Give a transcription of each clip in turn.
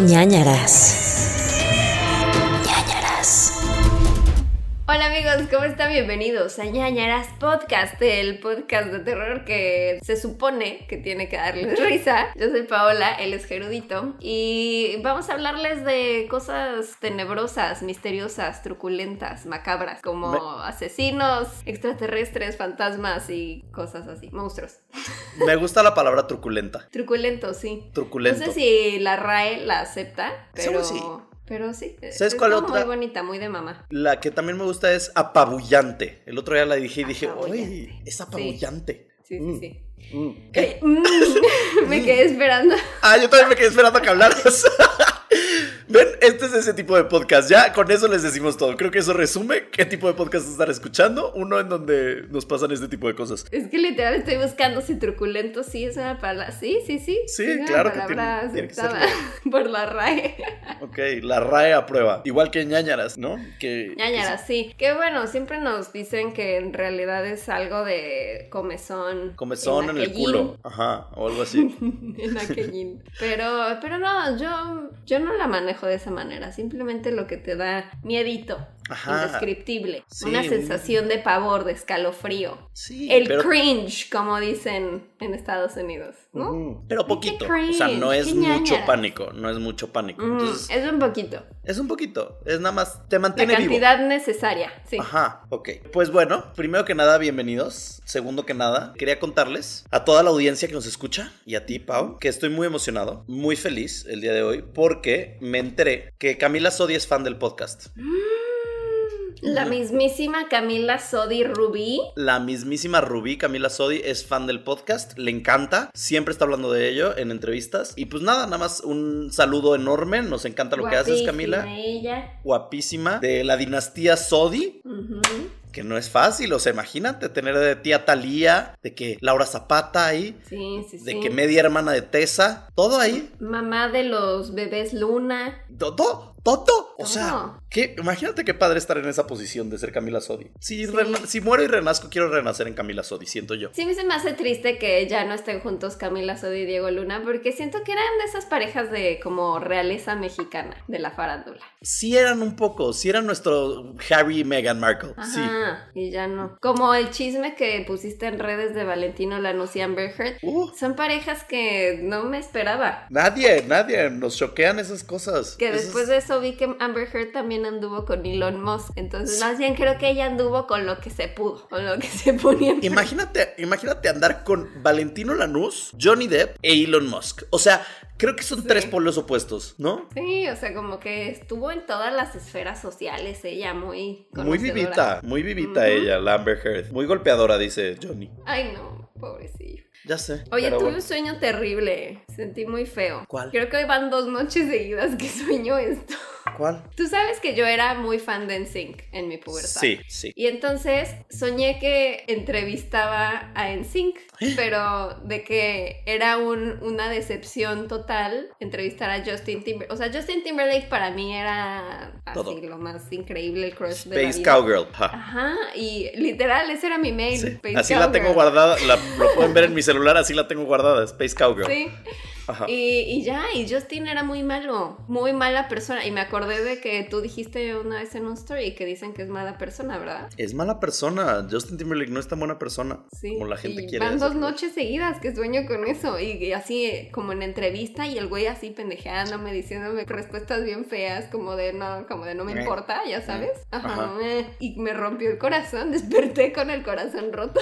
ñañaras. Hola amigos, ¿cómo están? Bienvenidos a ñañaras podcast, el podcast de terror que se supone que tiene que darles risa. Yo soy Paola, él es Gerudito y vamos a hablarles de cosas tenebrosas, misteriosas, truculentas, macabras, como Me- asesinos, extraterrestres, fantasmas y cosas así, monstruos. Me gusta la palabra truculenta. Truculentos, sí. Truculento. No sé si la RAE la acepta, pero... Sí. Pero sí. ¿Sabes es cuál como otra? Muy bonita, muy de mamá. La que también me gusta es apabullante. El otro día la dije y dije, uy, es apabullante. Sí, sí, Mm, sí. mm. Eh, mm, me quedé esperando. Ah, yo también me quedé esperando a que hablaras. Ven, este es ese tipo de podcast. Ya con eso les decimos todo. Creo que eso resume qué tipo de podcast están escuchando. Uno en donde nos pasan este tipo de cosas. Es que literal estoy buscando si truculento sí es una palabra. Sí, sí, sí. Sí, es una claro que tiene- tiene que por la RAE. Ok, la RAE aprueba. Igual que ñañaras, ¿no? Que, Ñañara, sí. Que bueno, siempre nos dicen que en realidad es algo de comezón. Comezón en el culo. Ajá, o algo así. en aquellín. Pero, pero no, yo, yo no la manejo de esa manera. Simplemente lo que te da miedito. Ajá. Indescriptible. Sí. Una sensación de pavor, de escalofrío. Sí, El pero cringe, como dicen en Estados Unidos, Pero poquito. O sea, no es qué mucho pánico. No es mucho pánico. Mm, Entonces, es un poquito. es un poquito. Es nada más. Te La mantiene vivo. cantidad necesaria, sí. Ajá, ok. Pues bueno, primero que nada, bienvenidos. Segundo que nada, quería contarles a toda la audiencia que nos escucha y a ti, Pau, que estoy muy emocionado, muy feliz el día de hoy porque me enteré que Camila Sodi es fan del podcast. La mismísima Camila Sodi Rubí. La mismísima Rubí, Camila Sodi, es fan del podcast, le encanta, siempre está hablando de ello en entrevistas. Y pues nada, nada más un saludo enorme, nos encanta lo que haces, Camila. Ella. Guapísima, de la dinastía Sodi. Que no es fácil, o sea, imagínate tener de tía Talía, de que Laura Zapata ahí, Sí, sí, sí. de que media hermana de Tessa, todo ahí, Mamá de los bebés Luna. todo, todo. O sea, que, imagínate qué padre estar en esa posición de ser Camila Sodi. Si, Sí. si muero y renazco, quiero renacer en Camila Sodi, siento yo. Sí, se me hace triste que ya no estén juntos Camila Sodi y Diego Luna, porque siento que eran de esas parejas de como realeza mexicana, de la farándula. Sí eran un poco, sí eran nuestro Harry y Meghan Markle, sí. Ajá, y ya no. Como el chisme que pusiste en redes de Valentino Lanús y Amber Heard. Uh, Son parejas que no me esperaba. nadie, nadie, nos choquean esas cosas. Que Esas- después de eso vi que Amber Heard también anduvo con Elon Musk. Entonces, más bien creo que ella anduvo con lo que se pudo, con lo que se ponía. Imagínate, imagínate andar con Valentino Lanús, Johnny Depp e Elon Musk. O sea, creo que son Sí. tres polos opuestos, ¿no? Sí, o sea, como que estuvo en todas las esferas sociales, ella muy. Muy vivita, muy vivita ella, la Amber Heard. Muy golpeadora, dice Johnny. Ay, no, pobrecillo. Ya sé. Oye, tuve bueno. un sueño terrible. Sentí muy feo. ¿Cuál? Creo que hoy van dos noches seguidas que sueño esto. ¿Cuál? Tú sabes que yo era muy fan de NSYNC en mi pubertad. Sí, sí. Y entonces soñé que entrevistaba a NSYNC, pero de que era un- una decepción total entrevistar a Justin Timberlake. O sea, Justin Timberlake para mí era así Todo. lo más increíble, el crush de la Space vida. Cowgirl. Ajá, y literal, ese era mi mail. Sí. Space Así la tengo guardada, la- lo pueden ver en mi celular, así la tengo guardada, Space Cowgirl. Sí. Ajá. Y, y ya, y Justin era muy malo, muy mala persona. Y me acordé de que tú dijiste una vez en un story que dicen que es mala persona, ¿verdad? Es mala persona. Justin Timberlake no es tan buena persona Sí. como la gente y quiere. Van dos noches seguidas que sueño con eso. Y, y así, eh, como en entrevista, y el güey así pendejeándome, diciéndome respuestas bien feas, como de no, como de no me Eh. importa, ya sabes. Ajá. Ajá. Y me rompió el corazón, desperté con el corazón roto.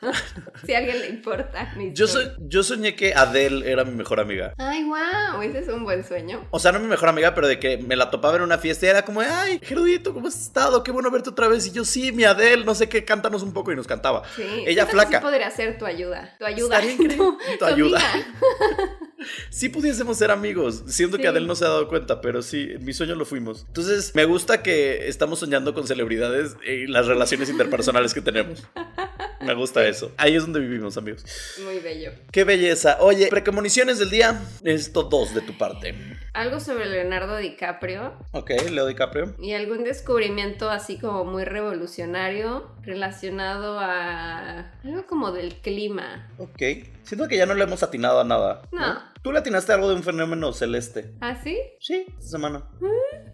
si a alguien le importa. mi Yo, soy, yo soñé que Adele era mi mejor amiga. Ay, wow, ese es un buen sueño. O sea, no mi mejor amiga, pero de que me la topaba en una fiesta y era como, ay, Gerudito, ¿cómo has estado? Qué bueno verte otra vez. Y yo, sí, mi Adele, no sé qué, cántanos un poco y nos cantaba. Sí, Ella que flaca. Sí podría ser tu ayuda. Tu ayuda. Estaría increíble. Tu, Tu ayuda. Sí pudiésemos ser amigos. Siento Sí. que Adele no se ha dado cuenta, pero sí, en mi sueño lo fuimos. Entonces, me gusta que estamos soñando con celebridades y las relaciones interpersonales que tenemos. Me gusta eso. Ahí es donde vivimos, amigos. Muy bello. Qué belleza. Oye, precomoniciones del día. Necesito dos de tu parte. Algo sobre Leonardo DiCaprio Ok, Leo DiCaprio. y algún descubrimiento así como muy revolucionario relacionado a algo como del clima. Ok. Siento que ya no le hemos atinado a nada. No, Tú le atinaste algo de un fenómeno celeste. ¿Ah, sí? Sí, esta semana.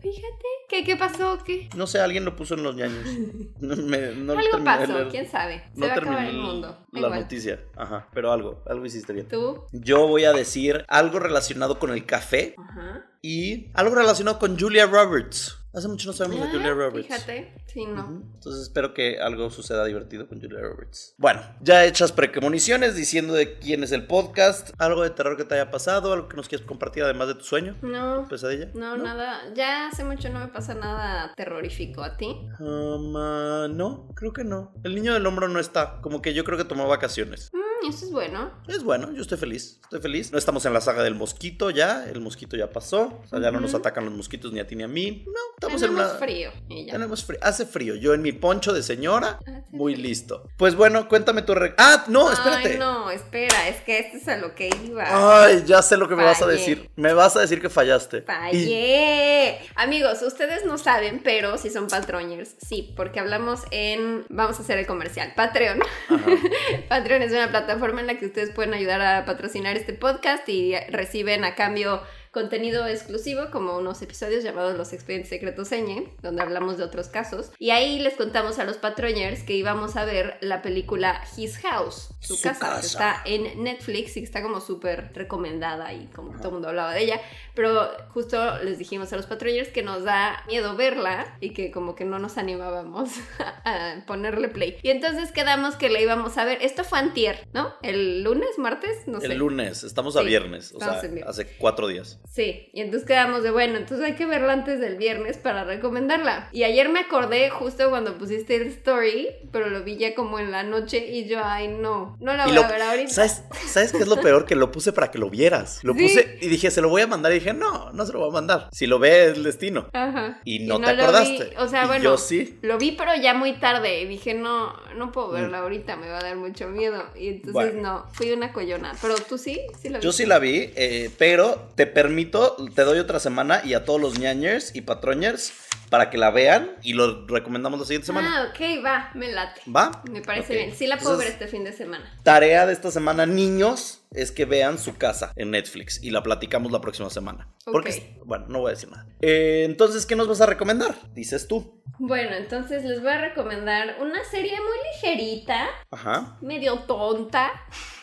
Fíjate. ¿Qué, qué pasó? ¿Qué? No sé, alguien lo puso en los ñaños. No, me- no Algo pasó, quién sabe. Se No va a acabar terminé el mundo. La igual. noticia. Ajá, pero algo, algo hiciste bien. ¿Tú? Yo voy a decir algo relacionado con el café Ajá. y algo relacionado con Julia Roberts. Hace mucho no sabemos de Julia Ah, Roberts. Fíjate. Sí, no. Entonces espero que algo suceda divertido con Julia Roberts. Bueno, ya hechas premuniciones diciendo de quién es el podcast, algo de terror que te haya pasado, algo que nos quieras compartir además de tu sueño, No. pesadilla. No, nada. Ya hace mucho no me pasa nada terrorífico a ti. Um, ah, no, creo que no. El niño del hombro no está, como que yo creo que tomó vacaciones. Mm, eso es bueno. Es bueno, yo estoy feliz, estoy feliz. No estamos en la saga del mosquito ya, el mosquito ya pasó, o sea, ya no nos atacan los mosquitos ni a ti ni a mí. No, estamos Tenemos en una... frío. Ya. Tenemos frío, hace frío. Yo en mi poncho de señora, Hace muy frío. listo. Pues bueno, cuéntame tu... re- Ah, no, espérate. Ay, no, espera, es que este es a lo que iba. Ay, ya sé lo que me vas a decir. Me vas a decir que fallaste. Y- Fallé. Amigos, ustedes no saben, pero si son patroñers, sí, porque hablamos en. Vamos a hacer el comercial. Patreon. Patreon es una plataforma en la que ustedes pueden ayudar a patrocinar este podcast y reciben a cambio contenido exclusivo como unos episodios llamados Los Expedientes Secretos Señe, donde hablamos de otros casos. Y ahí les contamos a los patroñers que íbamos a ver la película His House, su, Su casa, casa. que está en Netflix y que está como súper recomendada y como todo el mundo hablaba de ella. Pero justo les dijimos a los patroñers que nos da miedo verla y que como que no nos animábamos a ponerle play. Y entonces quedamos que la íbamos a ver. Esto fue antier, ¿no? El lunes, martes, no sé. El lunes, estamos a Sí, viernes, o sea, hace cuatro días. Sí, y entonces quedamos de bueno, entonces hay que verla antes del viernes para recomendarla. Y ayer me acordé justo cuando pusiste el story, pero lo vi ya como en la noche y yo, ay no, no la voy lo- a ver ahorita. ¿sabes, ¿Sabes qué es lo peor? Que lo puse para que lo vieras. Lo Sí. puse y dije, se lo voy a mandar. Y dije, no, no se lo voy a mandar. Si lo ve, es el destino. Ajá. Y no te vi, acordaste. O sea, Y bueno, yo sí. lo vi pero ya muy tarde y dije, no, no puedo verla ahorita, me va a dar mucho miedo. Y entonces Bueno. no, fui una collona. Pero tú sí, sí la Yo viste? sí la vi, eh, pero te permito, te doy otra semana y a todos los ñañers y patroñers para que la vean y lo recomendamos la siguiente semana. Ah, ok, va, me late. ¿Va? Me parece bien. Sí la puedo Entonces, ver este fin de semana. Tarea de esta semana, niños, es que vean su casa en Netflix y la platicamos la próxima semana. Porque, Ok. bueno, no voy a decir nada. Eh, entonces, ¿qué nos vas a recomendar? Dices tú. Bueno, entonces les voy a recomendar una serie muy ligerita, Ajá. medio tonta,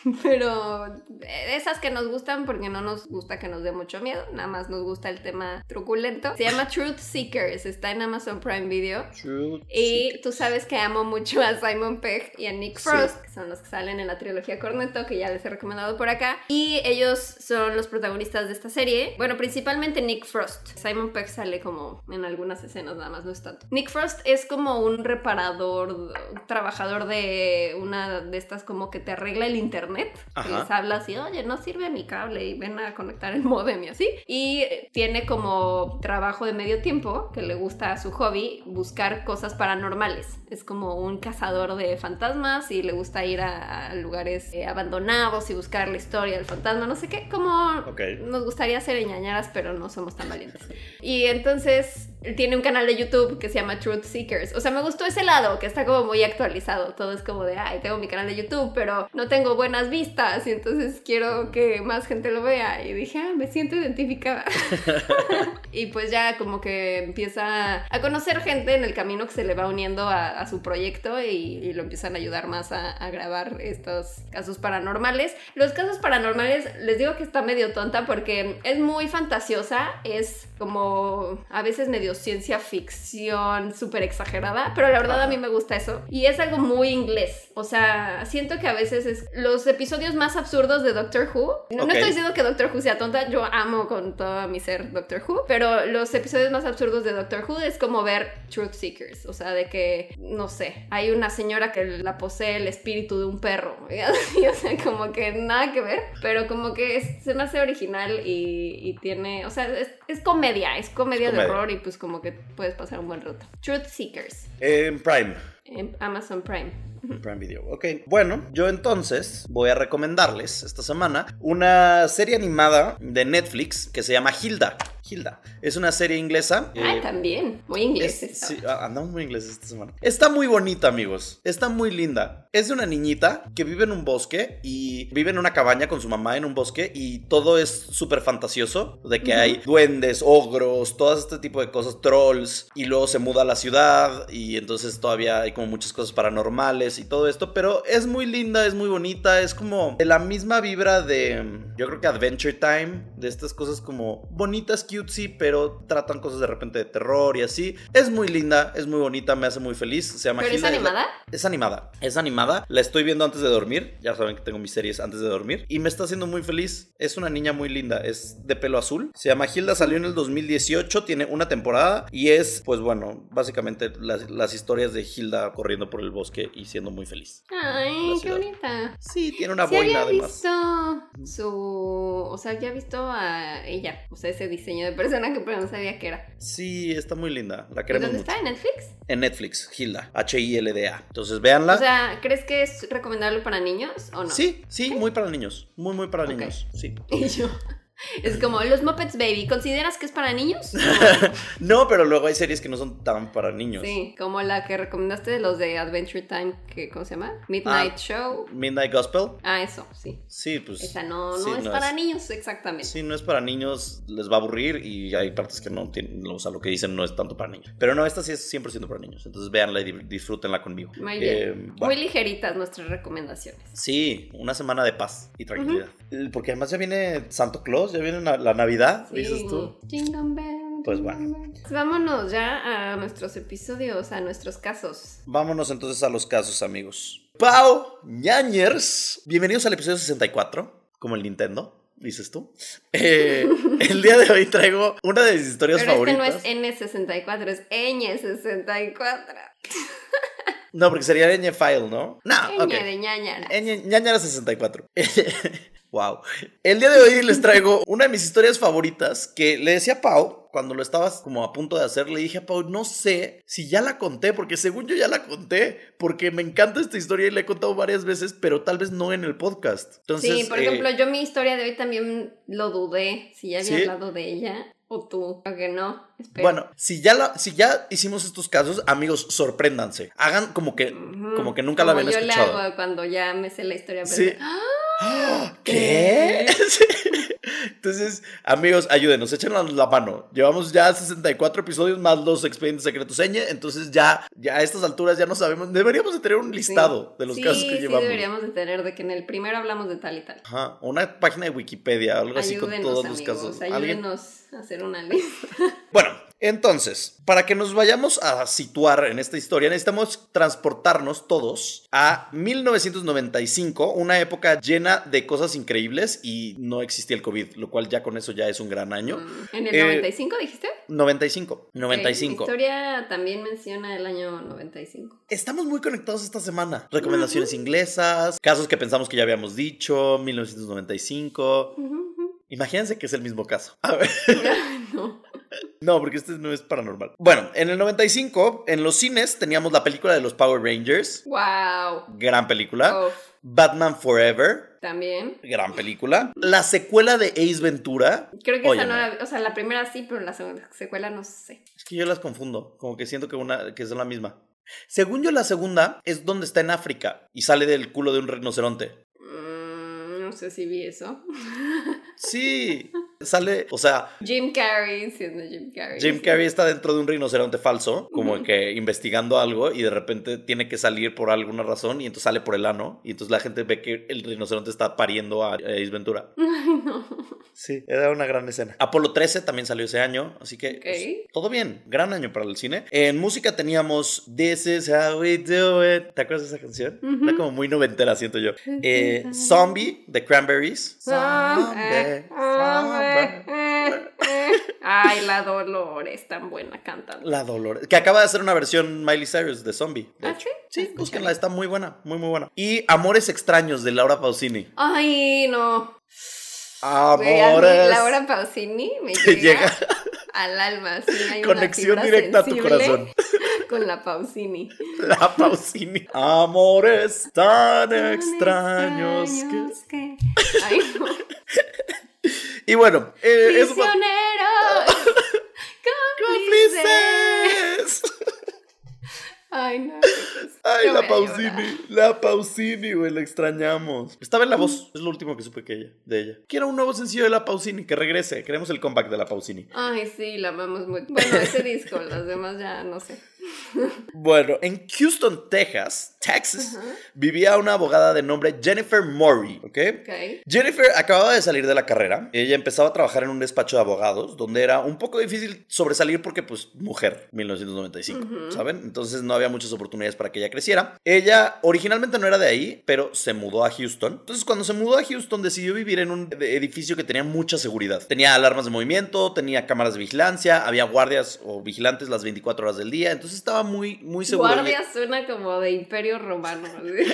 pero esas que nos gustan porque no nos gusta que nos dé mucho miedo, nada más nos gusta el tema truculento. Se llama Truth Seekers, está en Amazon Prime Video. True. Y tú sabes que amo mucho a Simon Pegg y a Nick Sí. Frost, que son los que salen en la trilogía Cornetto, que ya les he recomendado por acá. Y ellos son los protagonistas de esta serie. Bueno, principalmente Nick Frost. Simon Pegg sale como en algunas escenas, nada más, no es tanto. Nick Frost es como un reparador, un trabajador de una de estas como que te arregla el internet. Que les habla así, oye, no sirve mi cable y ven a conectar el modem y así. Y tiene como trabajo de medio tiempo, que le gusta a su hobby, buscar cosas paranormales. Es como un cazador de fantasmas y le gusta ir a, a lugares eh, abandonados y buscar la historia del fantasma, no sé qué, como Ok. nos gustaría ser ñañaras, pero no somos tan valientes. Y entonces tiene un canal de YouTube que se llama Truth Seekers. O sea, me gustó ese lado, que está como muy actualizado. Todo es como de, ay, tengo mi canal de YouTube, pero no tengo buenas vistas y entonces quiero que más gente lo vea. Y dije, ah, me siento identificada. y pues ya como que empieza a conocer gente en el camino que se le va uniendo a, a su proyecto y, y lo empiezan a ayudar más a, a grabar estos casos paranormales. Los casos paranormales, les digo que está medio tonta porque es muy fantasiosa, es como a veces medio ciencia ficción súper exagerada, pero la verdad a mí me gusta eso. Y es algo muy inglés, o sea, siento que a veces es los episodios más absurdos de Doctor Who. No, estoy diciendo que Doctor Who sea tonta, yo amo con todo mi ser Doctor Who, pero los episodios más absurdos de Doctor Who es como ver Truth Seekers, o sea, de que, no sé, hay una señora que la posee el espíritu de un perro, y así, o sea, como que nada que ver, pero como que es- se me hace original y, y tiene, o sea, es, es comedia, es comedia Es de comedia. horror y pues como que puedes pasar un buen rato. Truth Seekers, En Prime. en Amazon Prime. Prime Video. Ok. Bueno, yo entonces voy a recomendarles esta semana una serie animada de Netflix que se llama Hilda. Hilda. Es una serie inglesa. Ah, eh, también. Muy inglés es- sí, ah, andamos muy ingleses esta semana. Está muy bonita, amigos. Está muy linda. Es de una niñita que vive en un bosque y vive en una cabaña con su mamá en un bosque y todo es súper fantasioso. De que hay duendes, ogros, todo este tipo de cosas, trolls. Y luego se muda a la ciudad y entonces todavía hay como muchas cosas paranormales y todo esto. Pero es muy linda, es muy bonita. Es como de la misma vibra de, yo creo que Adventure Time. De estas cosas como bonitas, cutesy, pero tratan cosas de repente de terror y así. Es muy linda, es muy bonita, me hace muy feliz. Se llama ¿Pero es animada? es animada, es animada. La estoy viendo antes de dormir. Ya saben que tengo mis series antes de dormir. Y me está haciendo muy feliz. Es una niña muy linda. Es de pelo azul. Se llama Hilda, salió en el 2018. Tiene una temporada. Y es, pues bueno, básicamente las, las historias de Hilda corriendo por el bosque y siendo muy feliz. Ay, qué bonita. Sí, tiene una Sí boina había además. visto su... O sea, ya visto a ella. O sea, ese diseño de personaje, pero no sabía qué era. Sí, está muy linda. La ¿Y queremos dónde mucho. está? ¿En Netflix? En Netflix, Hilda. H-I-L-D-A. Entonces, véanla. O sea, ¿crees que es recomendable para niños o no? Sí, sí, muy para niños. Muy, muy para niños. Sí. Y yo... Es como los Muppets Baby. ¿Consideras que es para niños? No, pero luego hay series que no son tan para niños. Sí, como la que recomendaste de los de Adventure Time, que, ¿cómo se llama? Midnight Ah. Show. Midnight Gospel. Ah, eso, sí. Sí, pues. Esa no, sí, no es para niños exactamente. Sí, no es para niños, les va a aburrir y hay partes que no tienen, o sea, lo que dicen no es tanto para niños. Pero no, esta sí es 100% para niños, entonces véanla y di- disfrútenla conmigo. Muy Eh, bueno. Muy ligeritas nuestras recomendaciones. Sí, una semana de paz y tranquilidad. Porque además ya viene Santo Claus, ya viene la Navidad, Sí. dices tú. Jingle bell, Pues bueno. Vámonos ya a nuestros episodios, a nuestros casos. Vámonos entonces a los casos, amigos. Pau, ñañers, bienvenidos al episodio 64, como el Nintendo. Dices tú. Eh, el día de hoy traigo una de mis historias Pero favoritas. este no es N64, es Ñ64. No, porque sería Ñ File, ¿no? No, Ñ ok. de ñañara. Ñ- ñañara 64. Wow. El día de hoy les traigo una de mis historias favoritas que le decía a Pau cuando lo estabas como a punto de hacer. Le dije a Pau, no sé si ya la conté, porque según yo ya la conté, porque me encanta esta historia y la he contado varias veces, pero tal vez no en el podcast. Entonces, sí, por eh, ejemplo, yo mi historia de hoy también lo dudé, si ya había ¿Sí? hablado de ella o tú, o que no. Bueno, si ya, la, si ya hicimos estos casos, amigos, sorpréndanse. Hagan como que, como que nunca la Como habían yo escuchado. le hago cuando ya me sé la historia. Sí. ¡Ah! ¿Qué? Sí. Entonces, amigos, ayúdenos, échenos la mano. Llevamos ya 64 episodios más los expedientes secretos ñ, entonces ya, ya a estas alturas ya no sabemos, deberíamos de tener un listado de los sí, casos que sí, llevamos. deberíamos de tener, de que en el primero hablamos de tal y tal. Ajá, una página de Wikipedia, algo así con Ayúdenos, todos amigos, los casos. ¿Alguien? ayúdenos a hacer una lista. Bueno, entonces, para que nos vayamos a situar en esta historia, necesitamos transportarnos todos a 1995, una época llena de cosas increíbles y no existía el COVID, lo cual ya con eso ya es un gran año. Mm, ¿En el Eh, 95 dijiste? 95, Ok, 95. Mi historia también menciona el año 95. Estamos muy conectados esta semana. Recomendaciones inglesas, casos que pensamos que ya habíamos dicho, 1995. Ujú, ujú. Imagínense que es el mismo caso. A ver. No. No, porque este no es paranormal. Bueno, en el 95, en los cines teníamos la película de los Power Rangers. Wow. Gran película. Batman Forever. también. Gran película. La secuela de Ace Ventura. Creo que esa Óyeme. no la, o sea, la primera sí, pero la segunda secuela no sé. Es que yo las confundo. Como que siento que una que son la misma. Según yo, la segunda es donde está en África y sale del culo de un rinoceronte. No sé si vi eso. Sí, sale, o sea, Jim Carrey siendo Jim Carrey. Jim Carrey está dentro de un rinoceronte falso, como que investigando algo y de repente tiene que salir por alguna razón y entonces sale por el ano y entonces la gente ve que el rinoceronte está pariendo a Ace Ventura. Ay, no. Sí, era una gran escena. Apolo 13 también salió ese año, así que pues, todo bien, gran año para el cine. En música teníamos This is how we do it. ¿Te acuerdas de esa canción? Ujú. Era como muy noventera, siento yo. Eh, Zombie de Cranberries. Zombie, Zombie, zombie. Ay, la Dolores, tan buena cantando. La Dolores. Que acaba de hacer una versión Miley Cyrus de Zombie. de ¿Ah, hecho. sí? Sí, búsquenla, está muy buena, muy, muy buena. Y Amores Extraños de Laura Pausini. Ay, no. Amores. Laura Pausini me llega, llega. al alma. Sí, hay Conexión una directa a tu corazón. Con la Pausini. La Pausini. Amores tan, tan extraños, extraños que... que... Ay, no. Y bueno, eh, Prisioneros, eso... cómplices. Ay, no. Ay, la Pausini. La Pausini, güey, la extrañamos. Estaba en la voz, es lo último que supe que ella, de ella. Quiero un nuevo sencillo de la Pausini, que regrese. Queremos el comeback de la Pausini. Ay, sí, la amamos muy. Bueno, ese disco, los demás ya no sé. Bueno, en Houston, Texas, Texas, vivía una abogada de nombre Jennifer Murray, ¿ok? Ok. Jennifer acababa de salir de la carrera. Ella empezaba a trabajar en un despacho de abogados, donde era un poco difícil sobresalir porque, pues, mujer, 1995, ¿saben? Entonces no había muchas oportunidades para que ella creciera. Ella originalmente no era de ahí, pero se mudó a Houston. Entonces, cuando se mudó a Houston, decidió vivir en un edificio que tenía mucha seguridad. Tenía alarmas de movimiento, tenía cámaras de vigilancia, había guardias o vigilantes las 24 horas del día. Entonces estaba muy, muy seguro. Guardias suena como de imperio romano.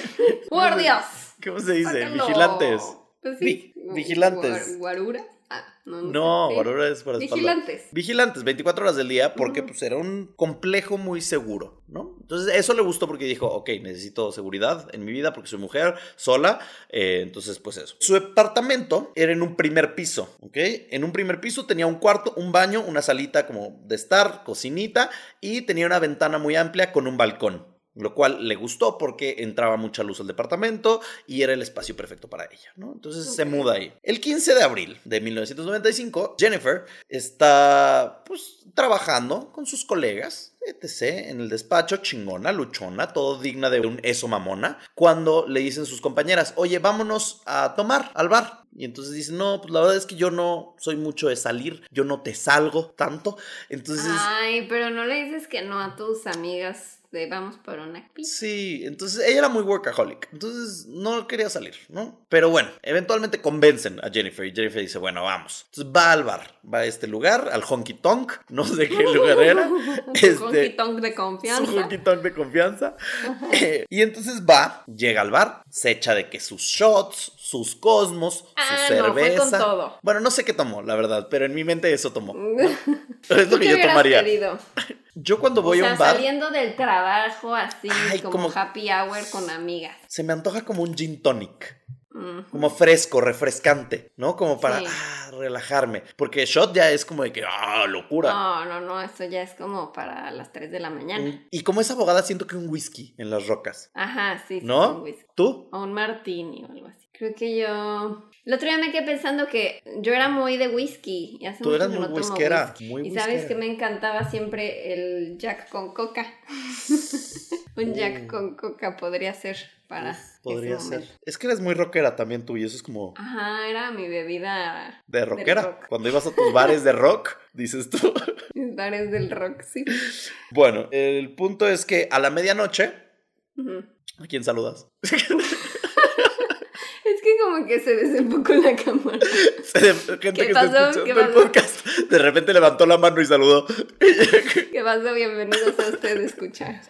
¡Guardias! ¿Cómo se dice? Sácalo. Vigilantes. Pues sí. Vi- vigilantes. Guar- ¿Guarura? Ah, no, no. No. Sí. es para espalda. Vigilantes. Vigilantes, 24 horas del día, porque pues era un complejo muy seguro, ¿no? Entonces eso le gustó porque dijo, ok, necesito seguridad en mi vida porque soy mujer, sola, eh, entonces pues eso. Su departamento era en un primer piso, ¿ok? En un primer piso tenía un cuarto, un baño, una salita como de estar, cocinita, y tenía una ventana muy amplia con un balcón. Lo cual le gustó porque entraba mucha luz al departamento y era el espacio perfecto para ella, ¿no? Entonces se muda ahí. El 15 de abril de 1995, Jennifer está pues trabajando con sus colegas, etc., en el despacho, chingona, luchona, todo digna de un eso mamona, cuando le dicen sus compañeras, oye, vámonos a tomar al bar. Y entonces dicen, no, pues la verdad es que yo no soy mucho de salir, yo no te salgo tanto. Entonces... Ay, pero no le dices que no a tus amigas de vamos por una pizza. Sí, entonces ella era muy workaholic, entonces no quería salir, ¿no? Pero bueno, eventualmente convencen a Jennifer y Jennifer dice, bueno, vamos. Entonces va al bar, va a este lugar, al honky tonk, no sé qué lugar era. Su Este, honky tonk de su confianza. honky tonk de confianza. Eh, y entonces va, llega al bar, se echa de que sus shots, sus cosmos, Ah, su no, fue cerveza. con todo. Bueno, no sé qué tomó, la verdad, pero en mi mente eso tomó. ¿Tú Es lo que yo tomaría. querido? Yo cuando voy o sea, a un bar, saliendo del trabajo así, Ay, como, como- happy hour con amigas. se me antoja como un gin tonic. Como fresco, refrescante, ¿no? Como para Sí. ah, relajarme. Porque shot ya es como de que, ah, locura. No, no, no, eso ya es como para las 3 de la mañana. Y como es abogada, siento que un whisky en las rocas. Ajá, sí, sí, ¿No? un whisky. ¿Tú? O un martini o algo así. Creo que yo... El otro día me quedé pensando que yo era muy de whisky. Y hace Tú eras muy no whiskera, whisky. muy y sabes whiskera. que me encantaba siempre el Jack con coca. un Jack Uh. con coca podría ser para Podría ese ser. Es que eres muy rockera también tú y eso es como Ajá, era mi bebida de rockera. rock. Cuando ibas a tus bares de rock, dices tú. mis bares del rock, sí. bueno, el punto es que a la medianoche. ¿a quién saludas? Como que se desempocó la cámara. Gente ¿Qué que pasó? está escuchando ¿Qué el pasó? podcast, de repente levantó la mano y saludó. ¿Qué pasó? Bienvenidos a usted escuchar.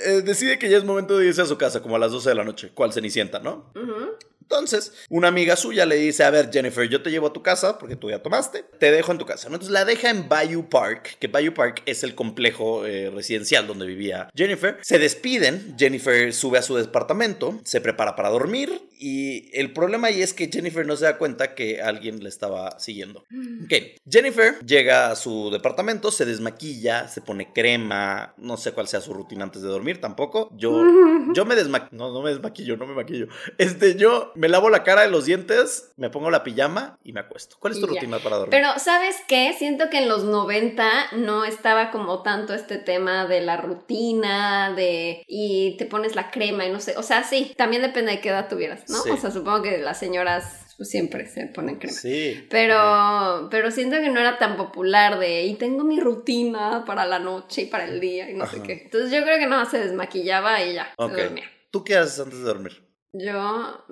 Eh, decide que ya es momento de irse a su casa, como a las 12 de la noche, cual Cenicienta, ¿no? Ujú. Entonces, una amiga suya le dice, a ver, Jennifer, yo te llevo a tu casa, porque tú ya tomaste, te dejo en tu casa. Entonces la deja en Bayou Park, que Bayou Park es el complejo eh, residencial donde vivía Jennifer. Se despiden, Jennifer sube a su departamento, se prepara para dormir, y el problema ahí es que Jennifer no se da cuenta que alguien le estaba siguiendo. Ok, Jennifer llega a su departamento, se desmaquilla, se pone crema, no sé cuál sea su rutina antes de dormir tampoco. Yo, yo me desmaquillo, no, no me desmaquillo, no me maquillo. Este, yo me lavo la cara de los dientes, me pongo la pijama y me acuesto. ¿Cuál es tu rutina para dormir? Pero, ¿sabes qué? Siento que en los 90 no estaba como tanto este tema de la rutina, de... y te pones la crema y no sé. O sea, sí, también depende de qué edad tuvieras, ¿no? Sí. O sea, supongo que las señoras pues, siempre se ponen crema. Sí. Pero, pero siento que no era tan popular de, y tengo mi rutina para la noche y para el día y no sé qué. Entonces yo creo que no, se desmaquillaba y ya, Ok. se dormía. ¿Tú qué haces antes de dormir? Yo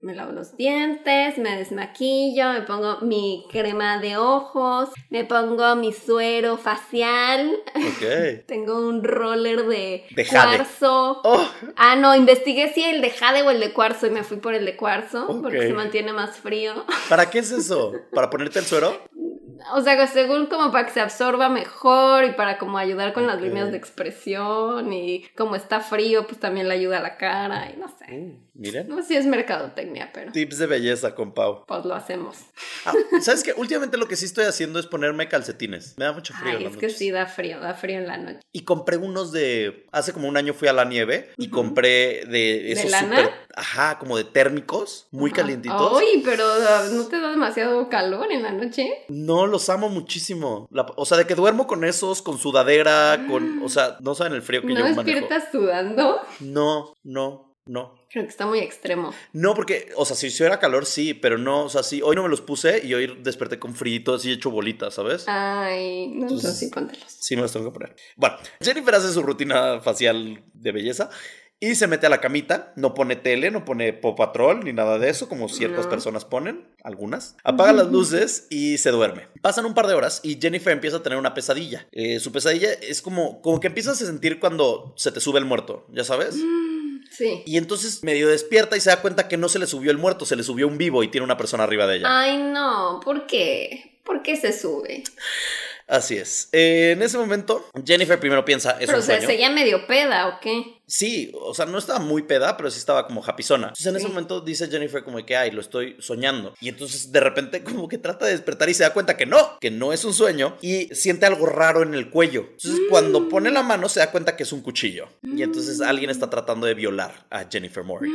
me lavo los dientes, me desmaquillo, me pongo mi crema de ojos, me pongo mi suero facial, Ok. tengo un roller de, De cuarzo. Oh, Ah, no, investigué si el de jade o el de cuarzo y me fui por el de cuarzo porque se mantiene más frío. ¿para qué es eso? ¿Para ponerte el suero? O sea, según como para que se absorba mejor y para como ayudar con las líneas de expresión y como está frío, pues también le ayuda a la cara y no sé. Mm, Miren. No sé si es mercadotecnia, pero Tips de belleza con Pau. pues lo hacemos. Ah, ¿Sabes qué? Últimamente lo que sí estoy haciendo es ponerme calcetines. Me da mucho frío. en Ay, las es que sí da frío, da frío en la noche. Y compré unos de. Hace como un año fui a la nieve y compré de esos lana? súper. Ajá, como de térmicos, muy calientitos. Ay, pero ah, ¿no te da demasiado calor en la noche? No, los amo muchísimo. La- o sea, de que duermo con esos, con sudadera, con. O sea, no saben el frío que ¿No yo manejo. despiertas sudando? No, no, no. Creo que está muy extremo. No, porque, o sea, si hiciera calor, sí, pero no, o sea, sí, hoy no me los puse y hoy desperté con frío, así hecho bolitas, ¿sabes? Ay, no, Entonces- entonces sí, póntelos. Sí, me los tengo que poner. Bueno, Jennifer hace su rutina facial de belleza y se mete a la camita. No pone tele, no pone Pop Patrol ni nada de eso, como ciertas No. personas ponen, algunas. Apaga las luces y se duerme. Pasan un par de horas y Jennifer empieza a tener una pesadilla. Eh, su pesadilla es como, como que empiezas a sentir cuando se te sube el muerto, ¿ya sabes? Mm, Sí. Y entonces medio despierta y se da cuenta que no se le subió el muerto, se le subió un vivo y tiene una persona arriba de ella. Ay, no, ¿por qué? ¿Por qué se sube? Así es. Eh, en ese momento, Jennifer primero piensa, es Pero un se sueño. seguía medio peda, ¿o qué? Sí, o sea, no estaba muy peda, pero sí estaba como japizona. Entonces en ese momento dice Jennifer como que, ay, lo estoy soñando. Y entonces de repente como que trata de despertar y se da cuenta que no, que no es un sueño y siente algo raro en el cuello. Entonces cuando pone la mano se da cuenta que es un cuchillo. Y entonces alguien está tratando de violar a Jennifer Murray.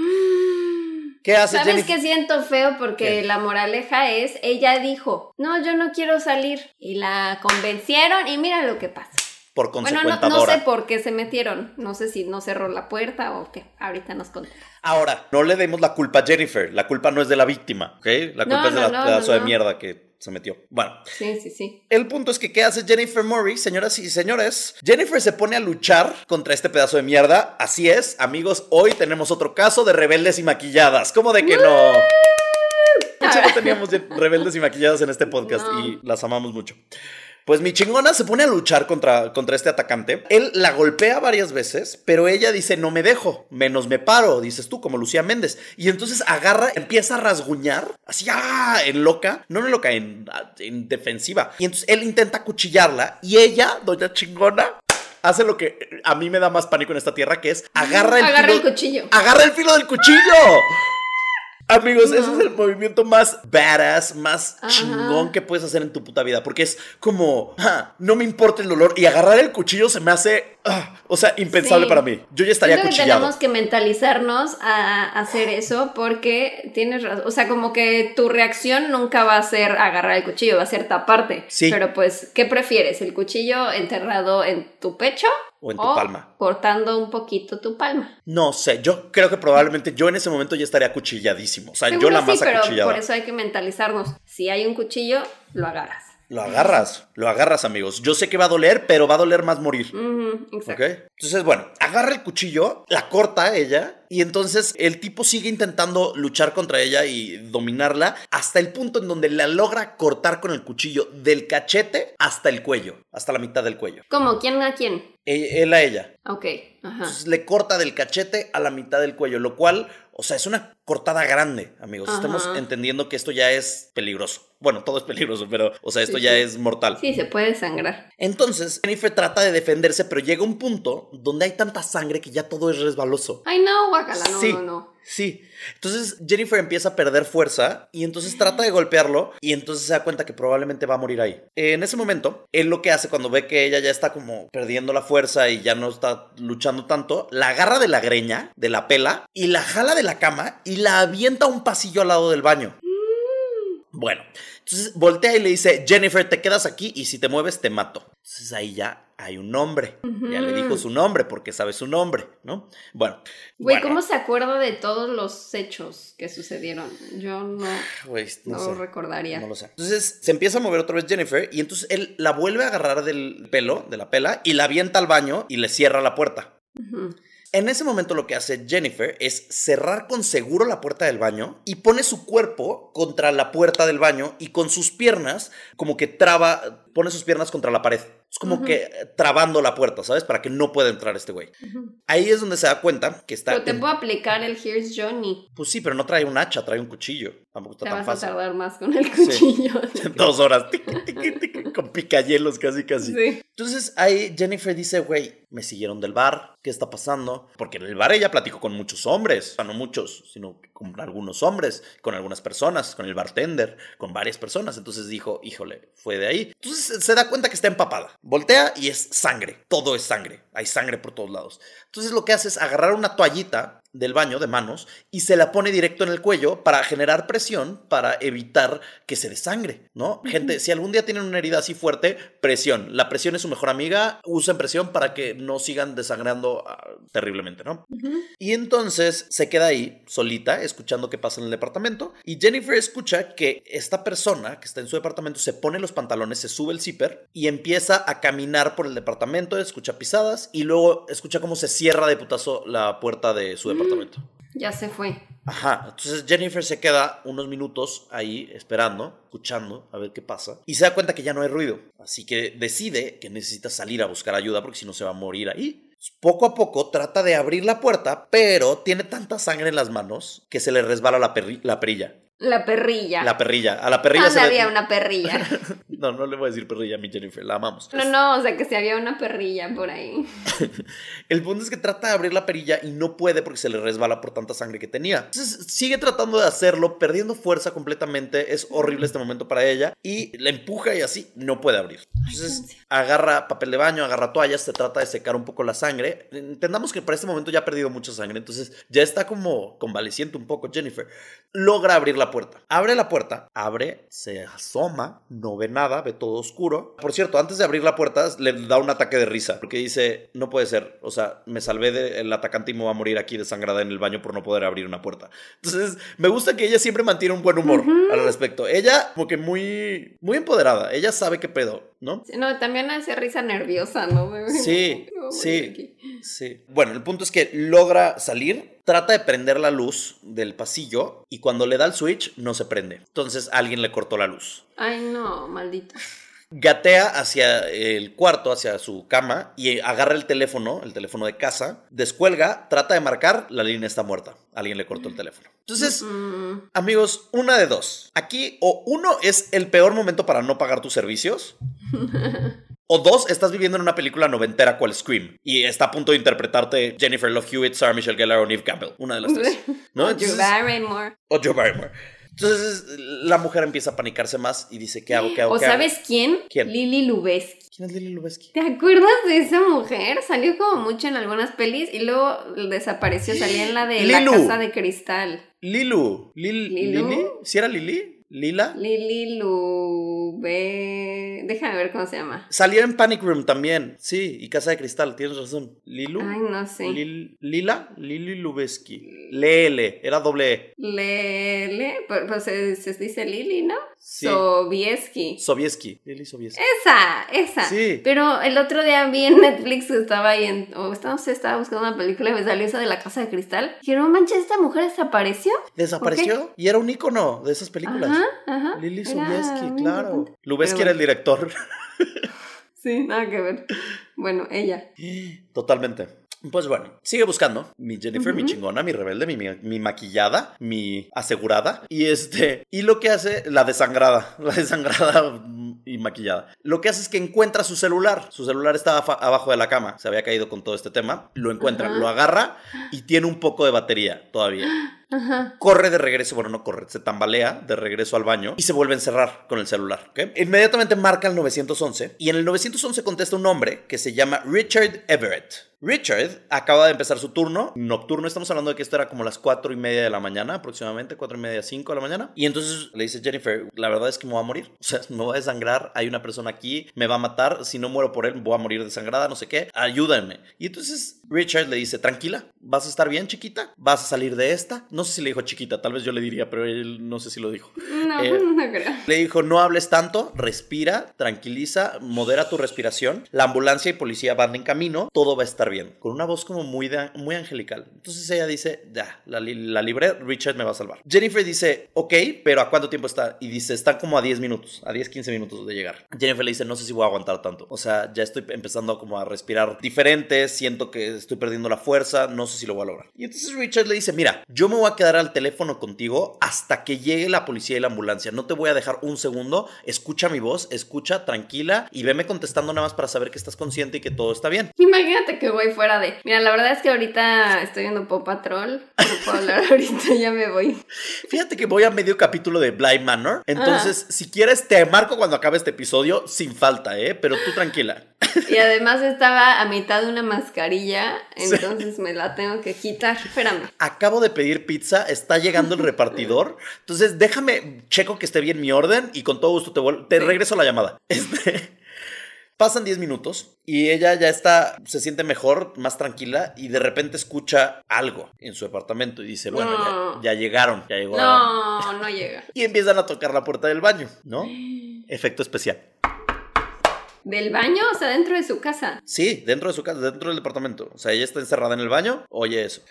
¿Qué hace ¿Sabes Jennifer? qué siento feo? Porque ¿Qué? la moraleja es, ella dijo, no, yo no quiero salir. Y la convencieron y mira lo que pasa. Por Bueno, no, sé por qué se metieron. No sé si no cerró la puerta o qué. Ahorita nos conté. Ahora, no le demos la culpa a Jennifer. La culpa no es de la víctima, ¿ok? La culpa No, es de no, la pedazo de mierda que se metió. Bueno. Sí, sí, sí. El punto es que, ¿qué hace Jennifer Murray, señoras y señores? Jennifer se pone a luchar contra este pedazo de mierda. Así es, amigos, hoy tenemos otro caso de rebeldes y maquilladas. ¿Cómo de que no? Mucho no teníamos de rebeldes y maquilladas en este podcast No. y las amamos mucho. Pues mi chingona se pone a luchar contra, contra este atacante. Él la golpea varias veces, pero ella dice, no me dejo, menos me paro, dices tú, como Lucía Méndez. Y entonces agarra, empieza a rasguñar, así, ¡ah! En loca, no en loca, en, en defensiva. Y entonces él intenta acuchillarla y ella, doña chingona, hace lo que a mí me da más pánico en esta tierra, que es agarra el Agarra filo- el cuchillo. agarra el filo del cuchillo. Amigos, ese es el movimiento más badass, más Ajá. chingón que puedes hacer en tu puta vida. Porque es como, "Ah, no me importa el dolor. Y agarrar el cuchillo se me hace, ah, o sea, impensable Sí. para mí. Yo ya estaría que cuchillado. tenemos que mentalizarnos a hacer eso porque tienes razón. O sea, como que tu reacción nunca va a ser agarrar el cuchillo, va a ser taparte. Sí. Pero pues, ¿qué prefieres? ¿El cuchillo enterrado en tu pecho? O en tu palma. Cortando un poquito tu palma. No sé, yo creo que probablemente yo en ese momento ya estaría O sea, yo la sí, más pero por eso hay que mentalizarnos. Si hay un cuchillo, lo agarras. Lo agarras, lo agarras, amigos. Yo sé que va a doler, pero va a doler más morir. Exacto. Entonces, bueno, agarra el cuchillo, la corta ella y entonces el tipo sigue intentando luchar contra ella y dominarla hasta el punto en donde la logra cortar con el cuchillo del cachete hasta el cuello, hasta la mitad del cuello. ¿Cómo? ¿Quién a quién? E- Él a ella. Ok, ajá. Entonces le corta del cachete a la mitad del cuello, lo cual, o sea, es una cortada grande, amigos. Ajá. Estamos entendiendo que esto ya es peligroso. Bueno, todo es peligroso, pero, o sea, esto Sí, ya sí. es mortal. Sí, se puede sangrar. Entonces, Jennifer trata de defenderse, pero llega un punto donde hay tanta sangre que ya todo es resbaloso. Ay, no, guacala, no, sí, no, no. sí. Entonces Jennifer empieza a perder fuerza y entonces trata de golpearlo y entonces se da cuenta que probablemente va a morir ahí. En ese momento, él lo que hace cuando ve que ella ya está como perdiendo la fuerza y ya no está luchando tanto, la agarra de la greña, de la pela, y la jala de la cama y la avienta a un pasillo al lado del baño. Bueno, entonces voltea y le dice, Jennifer, te quedas aquí y si te mueves te mato. Entonces ahí ya hay un nombre. Ya le dijo su nombre porque sabe su nombre, ¿no? Bueno. Güey, bueno, ¿cómo se acuerda de todos los hechos que sucedieron? Yo no, güey, no, no sé. lo recordaría. No lo sé. Entonces se empieza a mover otra vez Jennifer y entonces él la vuelve a agarrar del pelo, de la pela, y la avienta al baño y le cierra la puerta. En ese momento lo que hace Jennifer es cerrar con seguro la puerta del baño y pone su cuerpo contra la puerta del baño y con sus piernas como que traba, pone sus piernas contra la pared. Es como que eh, trabando la puerta, ¿sabes? Para que no pueda entrar este güey. Ahí es donde se da cuenta que está... Pero te en- puedo aplicar el Here's Johnny. Pues sí, pero no trae un hacha, trae un cuchillo. Tampoco está Te tan vas a fácil. tardar más con el cuchillo. Dos horas. Con picayelos casi casi. Sí. Entonces ahí Jennifer dice, güey, me siguieron del bar, ¿qué está pasando? Porque en el bar ella platicó con muchos hombres, o sea, no muchos, sino con algunos hombres, con algunas personas, con el bartender, con varias personas. Entonces dijo, híjole, fue de ahí. Entonces se da cuenta que está empapada. Voltea y es sangre, todo es sangre, hay sangre por todos lados. Entonces lo que hace es agarrar una toallita del baño de manos y se la pone directo en el cuello para generar presión para evitar que se desangre, ¿no? Gente, si algún día tienen una herida así fuerte, presión. La presión es su mejor amiga, usen presión para que no sigan desangrando ah, terriblemente, ¿no? Y entonces se queda ahí solita escuchando qué pasa en el departamento y Jennifer escucha que esta persona que está en su departamento se pone los pantalones, se sube el zipper y empieza a caminar por el departamento, escucha pisadas y luego escucha cómo se cierra de putazo la puerta de su departamento. Ya se fue. Ajá, entonces Jennifer se queda unos minutos ahí esperando, escuchando a ver qué pasa y se da cuenta que ya no hay ruido, así que decide que necesita salir a buscar ayuda porque si no se va a morir ahí. Poco a poco trata de abrir la puerta, pero tiene tanta sangre en las manos que se le resbala la, la perilla. La perrilla. La perrilla. A la perrilla ¿Dónde se le... había una perrilla? No, no le voy a decir perrilla a mi Jennifer, la amamos. No, no, o sea que si había una perrilla por ahí. El punto es que trata de abrir la perilla y no puede porque se le resbala por tanta sangre que tenía. Entonces sigue tratando de hacerlo, perdiendo fuerza completamente. Es horrible este momento para ella. Y la empuja y así no puede abrir. Entonces agarra papel de baño, agarra toallas, se trata de secar un poco la sangre. Entendamos que para este momento ya ha perdido mucha sangre. Entonces ya está como convaleciente un poco Jennifer. Logra abrir la puerta. Abre la puerta, abre, se asoma, no ve nada, ve todo oscuro. Por cierto, antes de abrir la puerta le da un ataque de risa porque dice, no puede ser, o sea, me salvé del atacante y me voy a morir aquí desangrada en el baño por no poder abrir una puerta. Entonces, me gusta que ella siempre mantiene un buen humor al respecto. Ella como que muy muy empoderada, ella sabe qué pedo, ¿no? No, también hace risa nerviosa, ¿no? Sí, sí. aquí. Sí. Bueno, el punto es que logra salir, trata de prender la luz del pasillo y cuando le da el switch no se prende. Entonces alguien le cortó la luz. Ay, no, maldito. Gatea hacia el cuarto, hacia su cama y agarra el teléfono, el teléfono de casa, descuelga, trata de marcar, la línea está muerta. Alguien le cortó el teléfono. Entonces, amigos, una de dos. Aquí o uno es el peor momento para no pagar tus servicios. O dos, estás viviendo en una película noventera cual Scream y está a punto de interpretarte Jennifer Love Hewitt, Sarah Michelle Gellar o Neve Campbell. Una de las tres. ¿no? Drew Entonces- Barrymore. o Joe Barrymore. Entonces la mujer empieza a panicarse más y dice, ¿qué hago? ¿Qué hago? ¿O qué hago?". sabes quién? ¿Quién? Lily Lubeski. ¿Quién es Lily Lubeski? ¿Te acuerdas de esa mujer? Salió como mucho en algunas pelis y luego desapareció. Salía en la de La. Casa de Cristal. Lilu. Lil, ¿Lilu? ¿Lili? ¿Sí era Lili? ¿Lila? Lily Lube... Déjame ver cómo se llama. Salía en Panic Room también. Sí, y Casa de Cristal, tienes razón. ¿Lilu? Ay, no sé. Lil- ¿Lila? Lili Lubeski. Lele, era doble E. Lele, pues pues se, se dice Lili, ¿no? Sí. Sobieski. Sobieski. Lili Sobieski. Esa, esa. Sí. Pero el otro día vi en Netflix que estaba ahí en. O estaba, estaba buscando una película y me salió esa de la casa de cristal. No manches, esta mujer desapareció. Desapareció y era un ícono de esas películas. Ajá, ajá. Lili Sobieski, claro. Lubeski era el director. Sí, nada que ver. Bueno, ella. Totalmente. Pues bueno, sigue buscando mi Jennifer, mi chingona, mi rebelde, mi, mi- mi maquillada, mi asegurada. Y este, y lo que hace, la desangrada, la desangrada y maquillada. Lo que hace es que encuentra su celular. Su celular estaba abajo de la cama, se había caído con todo este tema. Lo encuentra, lo agarra y tiene un poco de batería todavía. Ajá. Corre de regreso, bueno, no corre, se tambalea de regreso al baño y se vuelve a encerrar con el celular. Inmediatamente marca el 911 y en el 911 contesta un hombre que se llama Richard Everett. Richard acaba de empezar su turno nocturno. Estamos hablando de que esto era como las 4 y media de la mañana, aproximadamente 4 y media, 5 de la mañana. Y entonces le dice Jennifer: La verdad es que me voy a morir. O sea, me voy a desangrar. Hay una persona aquí, me va a matar. Si no muero por él, voy a morir desangrada, no sé qué. Ayúdenme. Y entonces Richard le dice: Tranquila, vas a estar bien, chiquita. Vas a salir de esta. No sé si le dijo chiquita, tal vez yo le diría, pero él no sé si lo dijo. No, Eh, no creo. Le dijo, no hables tanto, respira, tranquiliza, modera tu respiración. La ambulancia y policía van en camino, todo va a estar bien. con una voz como muy, de- muy angelical. Entonces ella dice, ya, la, la libré, Richard me va a salvar. Jennifer dice, ok, pero ¿a cuánto tiempo está? Y dice, está como a 10 minutos, a 10, 15 minutos de llegar. Jennifer le dice, no sé si voy a aguantar tanto. O sea, ya estoy empezando como a respirar diferente, siento que estoy perdiendo la fuerza, no sé si lo voy a lograr. Y entonces Richard le dice, mira, yo me voy a quedar al teléfono contigo hasta que llegue la policía y la ambulancia. No te voy a dejar un segundo, escucha mi voz, escucha tranquila y veme contestando nada más para saber que estás consciente y que todo está bien. Imagínate que voy fuera de. Mira, la verdad es que ahorita estoy viendo Pop Patrol. No puedo hablar ahorita, ya me voy. Fíjate que voy a medio capítulo de Blind Manor. Entonces, si quieres, te marco cuando acabe este episodio sin falta, ¿eh? Pero tú tranquila. Y además estaba a mitad de una mascarilla, entonces me la tengo que quitar. Espérame. Acabo de pedir pizza, está llegando el repartidor. Entonces, déjame, checo que esté bien mi orden y con todo gusto te, te Sí. regreso la llamada. Este, Pasan 10 minutos y ella ya está, se siente mejor, más tranquila y de repente escucha algo en su departamento y dice, bueno, No. ya, ya llegaron, ya llegó. No, no llega. Y empiezan a tocar la puerta del baño, ¿no? Efecto especial. ¿Del baño? O sea, dentro de su casa. Sí, dentro de su casa, dentro del departamento. O sea, ella está encerrada en el baño, oye eso.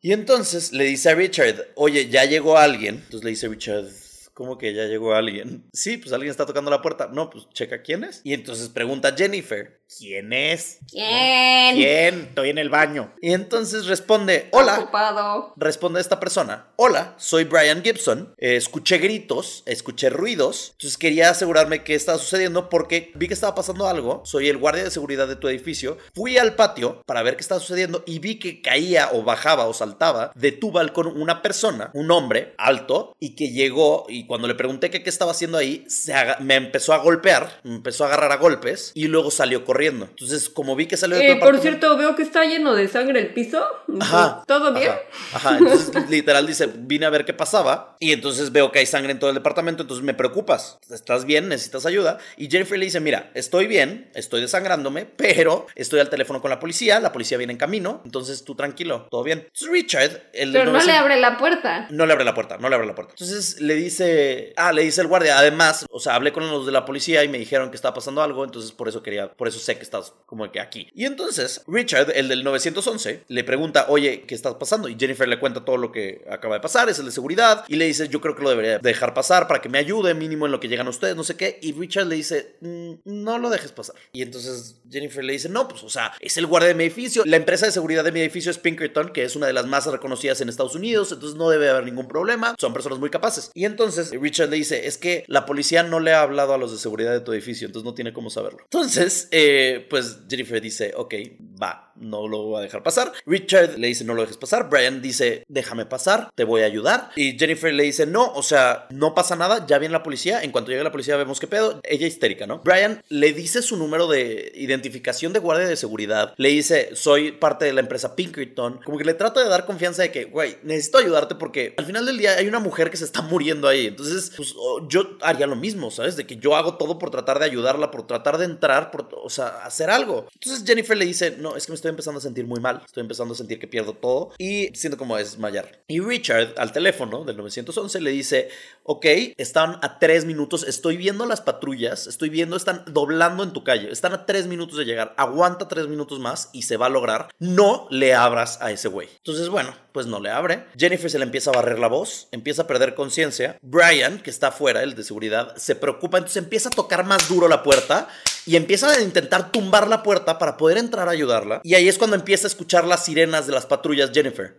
Y entonces le dice a Richard, oye, ya llegó alguien. Entonces le dice Richard, ¿cómo que ya llegó alguien? Sí, pues alguien está tocando la puerta. No, pues checa quién es. Y entonces pregunta a Jennifer, ¿quién es? ¿Quién? ¿Quién? Estoy en el baño. Y entonces responde, hola. Ocupado. Responde esta persona, hola, soy Brian Gibson, Eh, escuché gritos, escuché ruidos, entonces quería asegurarme qué estaba sucediendo porque vi que estaba pasando algo, soy el guardia de seguridad de tu edificio, fui al patio para ver qué estaba sucediendo y vi que caía o bajaba o saltaba de tu balcón una persona, un hombre alto, y que llegó y cuando le pregunté que qué estaba haciendo ahí, se me empezó a golpear, me empezó a agarrar a golpes y luego salió corriendo. Entonces, como vi que salió de Eh, por cierto, veo que está lleno de sangre el piso. Ajá. ¿Todo bien? Ajá, ajá. Entonces, literal dice, vine a ver qué pasaba y entonces veo que hay sangre en todo el departamento, entonces me preocupas. ¿Estás bien? ¿Necesitas ayuda? Y Jennifer le dice, mira, estoy bien, estoy desangrándome, pero estoy al teléfono con la policía, la policía viene en camino, entonces tú tranquilo, todo bien. Entonces Richard, el Pero no 900 le abre la puerta. no le abre la puerta, no le abre la puerta. Entonces le dice, ah, le dice el guardia, además, o sea, hablé con los de la policía y me dijeron que estaba pasando algo, entonces por eso quería, por eso sé que estás como que aquí. Y entonces Richard, el del 911, le pregunta, oye, ¿qué está pasando? Y Jennifer le cuenta todo lo que acaba de pasar, es el de seguridad, y le dice, yo creo que lo debería dejar pasar para que me ayude, mínimo en lo que llegan ustedes, no sé qué. Y Richard le dice, "Mm, no lo dejes pasar. Y entonces Jennifer le dice, no, pues, o sea, es el guardia de mi edificio. La empresa de seguridad de mi edificio es Pinkerton, que es una de las más reconocidas en Estados Unidos, entonces no debe haber ningún problema. Son personas muy capaces. Y entonces Richard le dice, es que la policía no le ha hablado a los de seguridad de tu edificio, entonces no tiene cómo saberlo. Entonces, eh, pues Jennifer dice, ok, va, no lo voy a dejar pasar. Richard le dice, no lo dejes pasar. Brian dice, déjame pasar, te voy a ayudar. Y Jennifer le dice, no, o sea, no pasa nada, ya viene la policía. En cuanto llegue la policía vemos qué pedo. Ella histérica, ¿no? Brian le dice su número de identificación de guardia de seguridad. Le dice, soy parte de la empresa Pinkerton. Como que le trata de dar confianza de que, güey, necesito ayudarte porque al final del día hay una mujer que se está muriendo ahí. Entonces, pues oh, yo haría lo mismo, ¿sabes? De que yo hago todo por tratar de ayudarla, por tratar de entrar, por, o sea, hacer algo. Entonces Jennifer le dice, no, es que me estoy empezando a sentir muy mal. Estoy empezando a sentir que pierdo todo y siento como desmayar. Y Richard al teléfono del 911 le dice, ok, están a tres minutos, estoy viendo las patrullas, estoy viendo, están doblando en tu calle, están a tres minutos de llegar, aguanta tres minutos más y se va a lograr. No le abras a ese güey. Entonces, bueno, pues no le abre. Jennifer se le empieza a barrer la voz, empieza a perder conciencia. Brian, que está afuera, el de seguridad, se preocupa, entonces empieza a tocar más duro la puerta y empieza a intentar tumbar la puerta para poder entrar a ayudarla. Y ahí es cuando empieza a escuchar las sirenas de las patrullas Jennifer.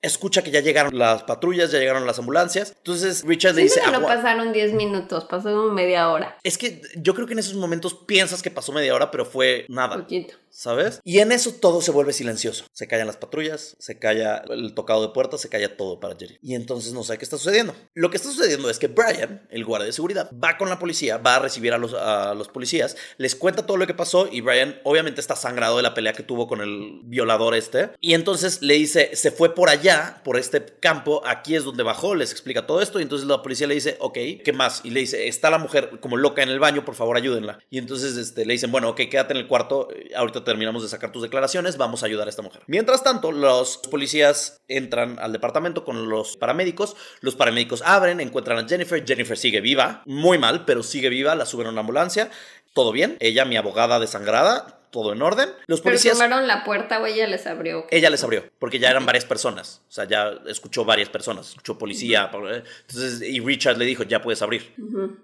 Escucha que ya llegaron las patrullas, ya llegaron las ambulancias. Entonces Richard le dice, no pasaron 10 minutos, pasó como media hora. es que yo creo que en esos momentos piensas que pasó media hora, pero fue nada. Poquito. ¿Sabes? Y en eso todo se vuelve silencioso. Se callan las patrullas, se calla el tocado de puertas, se calla todo para Jerry. Y entonces no sabe qué está sucediendo. Lo que está sucediendo es que Brian, el guardia de seguridad, va con la policía, va a recibir a los, a los policías, les cuenta todo lo que pasó y Brian obviamente está sangrado de la pelea que tuvo con el violador este. Y entonces le dice, se fue por allá, por este campo, aquí es donde bajó, les explica todo esto y entonces la policía le dice, ok, ¿qué más? Y le dice, está la mujer como loca en el baño, por favor ayúdenla. Y entonces este, le dicen, bueno, ok, quédate en el cuarto, eh, ahorita terminamos de sacar tus declaraciones, vamos a ayudar a esta mujer. Mientras tanto, los policías entran al departamento con los paramédicos, los paramédicos abren, encuentran a Jennifer, Jennifer sigue viva, muy mal, pero sigue viva, la suben a una ambulancia, todo bien, ella, mi abogada desangrada, todo en orden. Los Pero policías... tomaron la puerta o ella les abrió. Ella les abrió, porque ya eran varias personas. O sea, ya escuchó varias personas. Escuchó policía. Entonces, y Richard le dijo, ya puedes abrir.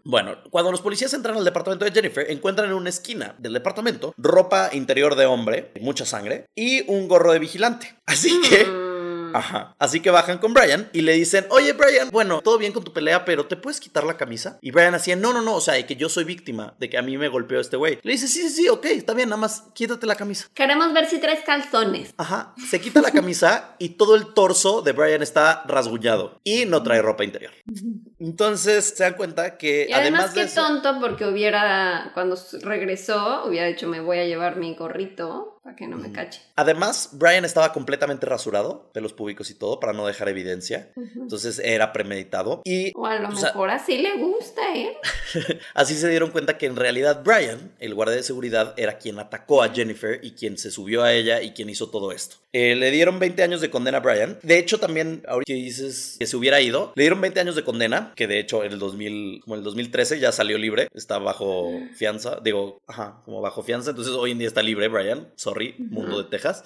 Bueno, cuando los policías entran al departamento de Jennifer, encuentran en una esquina del departamento ropa interior de hombre, mucha sangre, y un gorro de vigilante. Así que... Ajá. Así que bajan con Brian y le dicen, oye Brian, bueno, todo bien con tu pelea, pero ¿te puedes quitar la camisa? Y Brian hacía, no, no, no, o sea, de que yo soy víctima, de que a mí me golpeó este güey. Le dice, sí, sí, sí, ok, está bien, nada más quítate la camisa. Queremos ver si traes calzones. Ajá, se quita la camisa y todo el torso de Brian está rasguñado y no trae ropa interior. Entonces se dan cuenta que Y además, además de qué eso- tonto porque hubiera, cuando regresó, hubiera dicho me voy a llevar mi gorrito para que no me cache. Además, Brian estaba completamente rasurado, pelos públicos y todo, para no dejar evidencia. Entonces era premeditado. Y O a lo mejor así le gusta, ¿eh? así se dieron cuenta que en realidad Brian, el guardia de seguridad, era quien atacó a Jennifer y quien se subió a ella y quien hizo todo esto. Eh, le dieron 20 años de condena a Brian. De hecho, también, ahorita que dices que se hubiera ido, le dieron 20 años de condena, que de hecho en el 2000, como en el 2013 ya salió libre, está bajo fianza, digo, ajá, como bajo fianza, entonces hoy en día está libre Brian, sorry, mundo de Texas.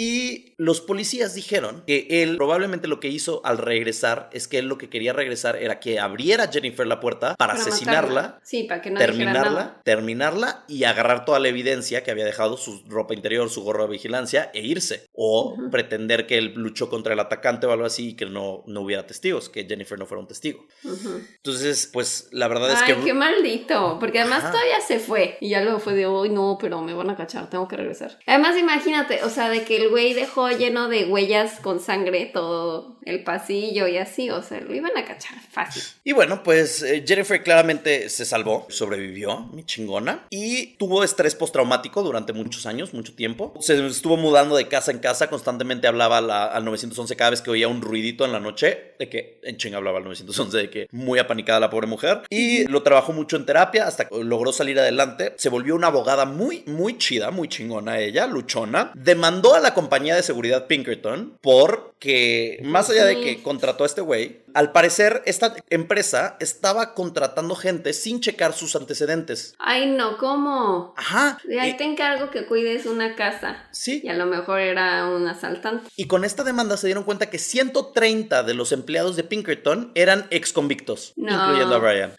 Y los policías dijeron que él probablemente lo que hizo al regresar es que él lo que quería regresar era que abriera Jennifer la puerta para, Para asesinarla, matarla. Sí, para que no nada. terminarla, terminarla y agarrar toda la evidencia que había dejado su ropa interior, su gorro de vigilancia e irse. O pretender que él luchó contra el atacante o algo así y que no, no hubiera testigos, que Jennifer no fuera un testigo. Entonces, pues la verdad es Ay, que... qué maldito. Porque además Ajá. todavía se fue. Y ya luego fue de, hoy no, pero me van a cachar, tengo que regresar. Además, imagínate, o sea, de que el güey dejó lleno de huellas con sangre todo el pasillo y así. O sea, lo iban a cachar fácil. Y bueno, pues eh, Jennifer claramente se salvó, sobrevivió, mi chingona, y tuvo estrés postraumático durante muchos años, mucho tiempo. Se estuvo mudando de casa en casa, constantemente hablaba la- al 911 cada vez que oía un ruidito en la noche, de que en chinga hablaba al 911, de que muy apanicada la pobre mujer, y lo trabajó mucho en terapia hasta que logró salir adelante. Se volvió una abogada muy, muy chida, muy chingona ella, luchona. Demandó a la compañía de seguridad Pinkerton porque, más allá de que contrató a este güey, al parecer esta empresa estaba contratando gente sin checar sus antecedentes. Ay, no, ¿cómo? Ajá. De ahí y- te encargo que cuides una casa. sí. Y a lo mejor era un asaltante. Y con esta demanda se dieron cuenta que 130 de los empleados de Pinkerton eran ex convictos, No. incluyendo a Brian.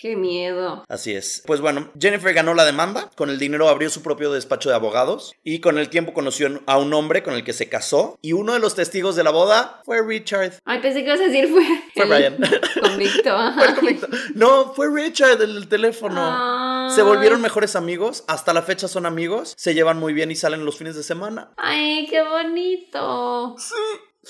Qué miedo. Así es. Pues bueno, Jennifer ganó la demanda. Con el dinero abrió su propio despacho de abogados. Y con el tiempo conoció a un hombre con el que se casó. Y uno de los testigos de la boda fue Richard. Ay, pensé que ibas a decir fue. Fue Brian. Convicto. Fue el convicto. No, fue Richard el, el teléfono. Ay. Se volvieron mejores amigos. Hasta la fecha son amigos. Se llevan muy bien y salen los fines de semana. Ay, qué bonito. Sí.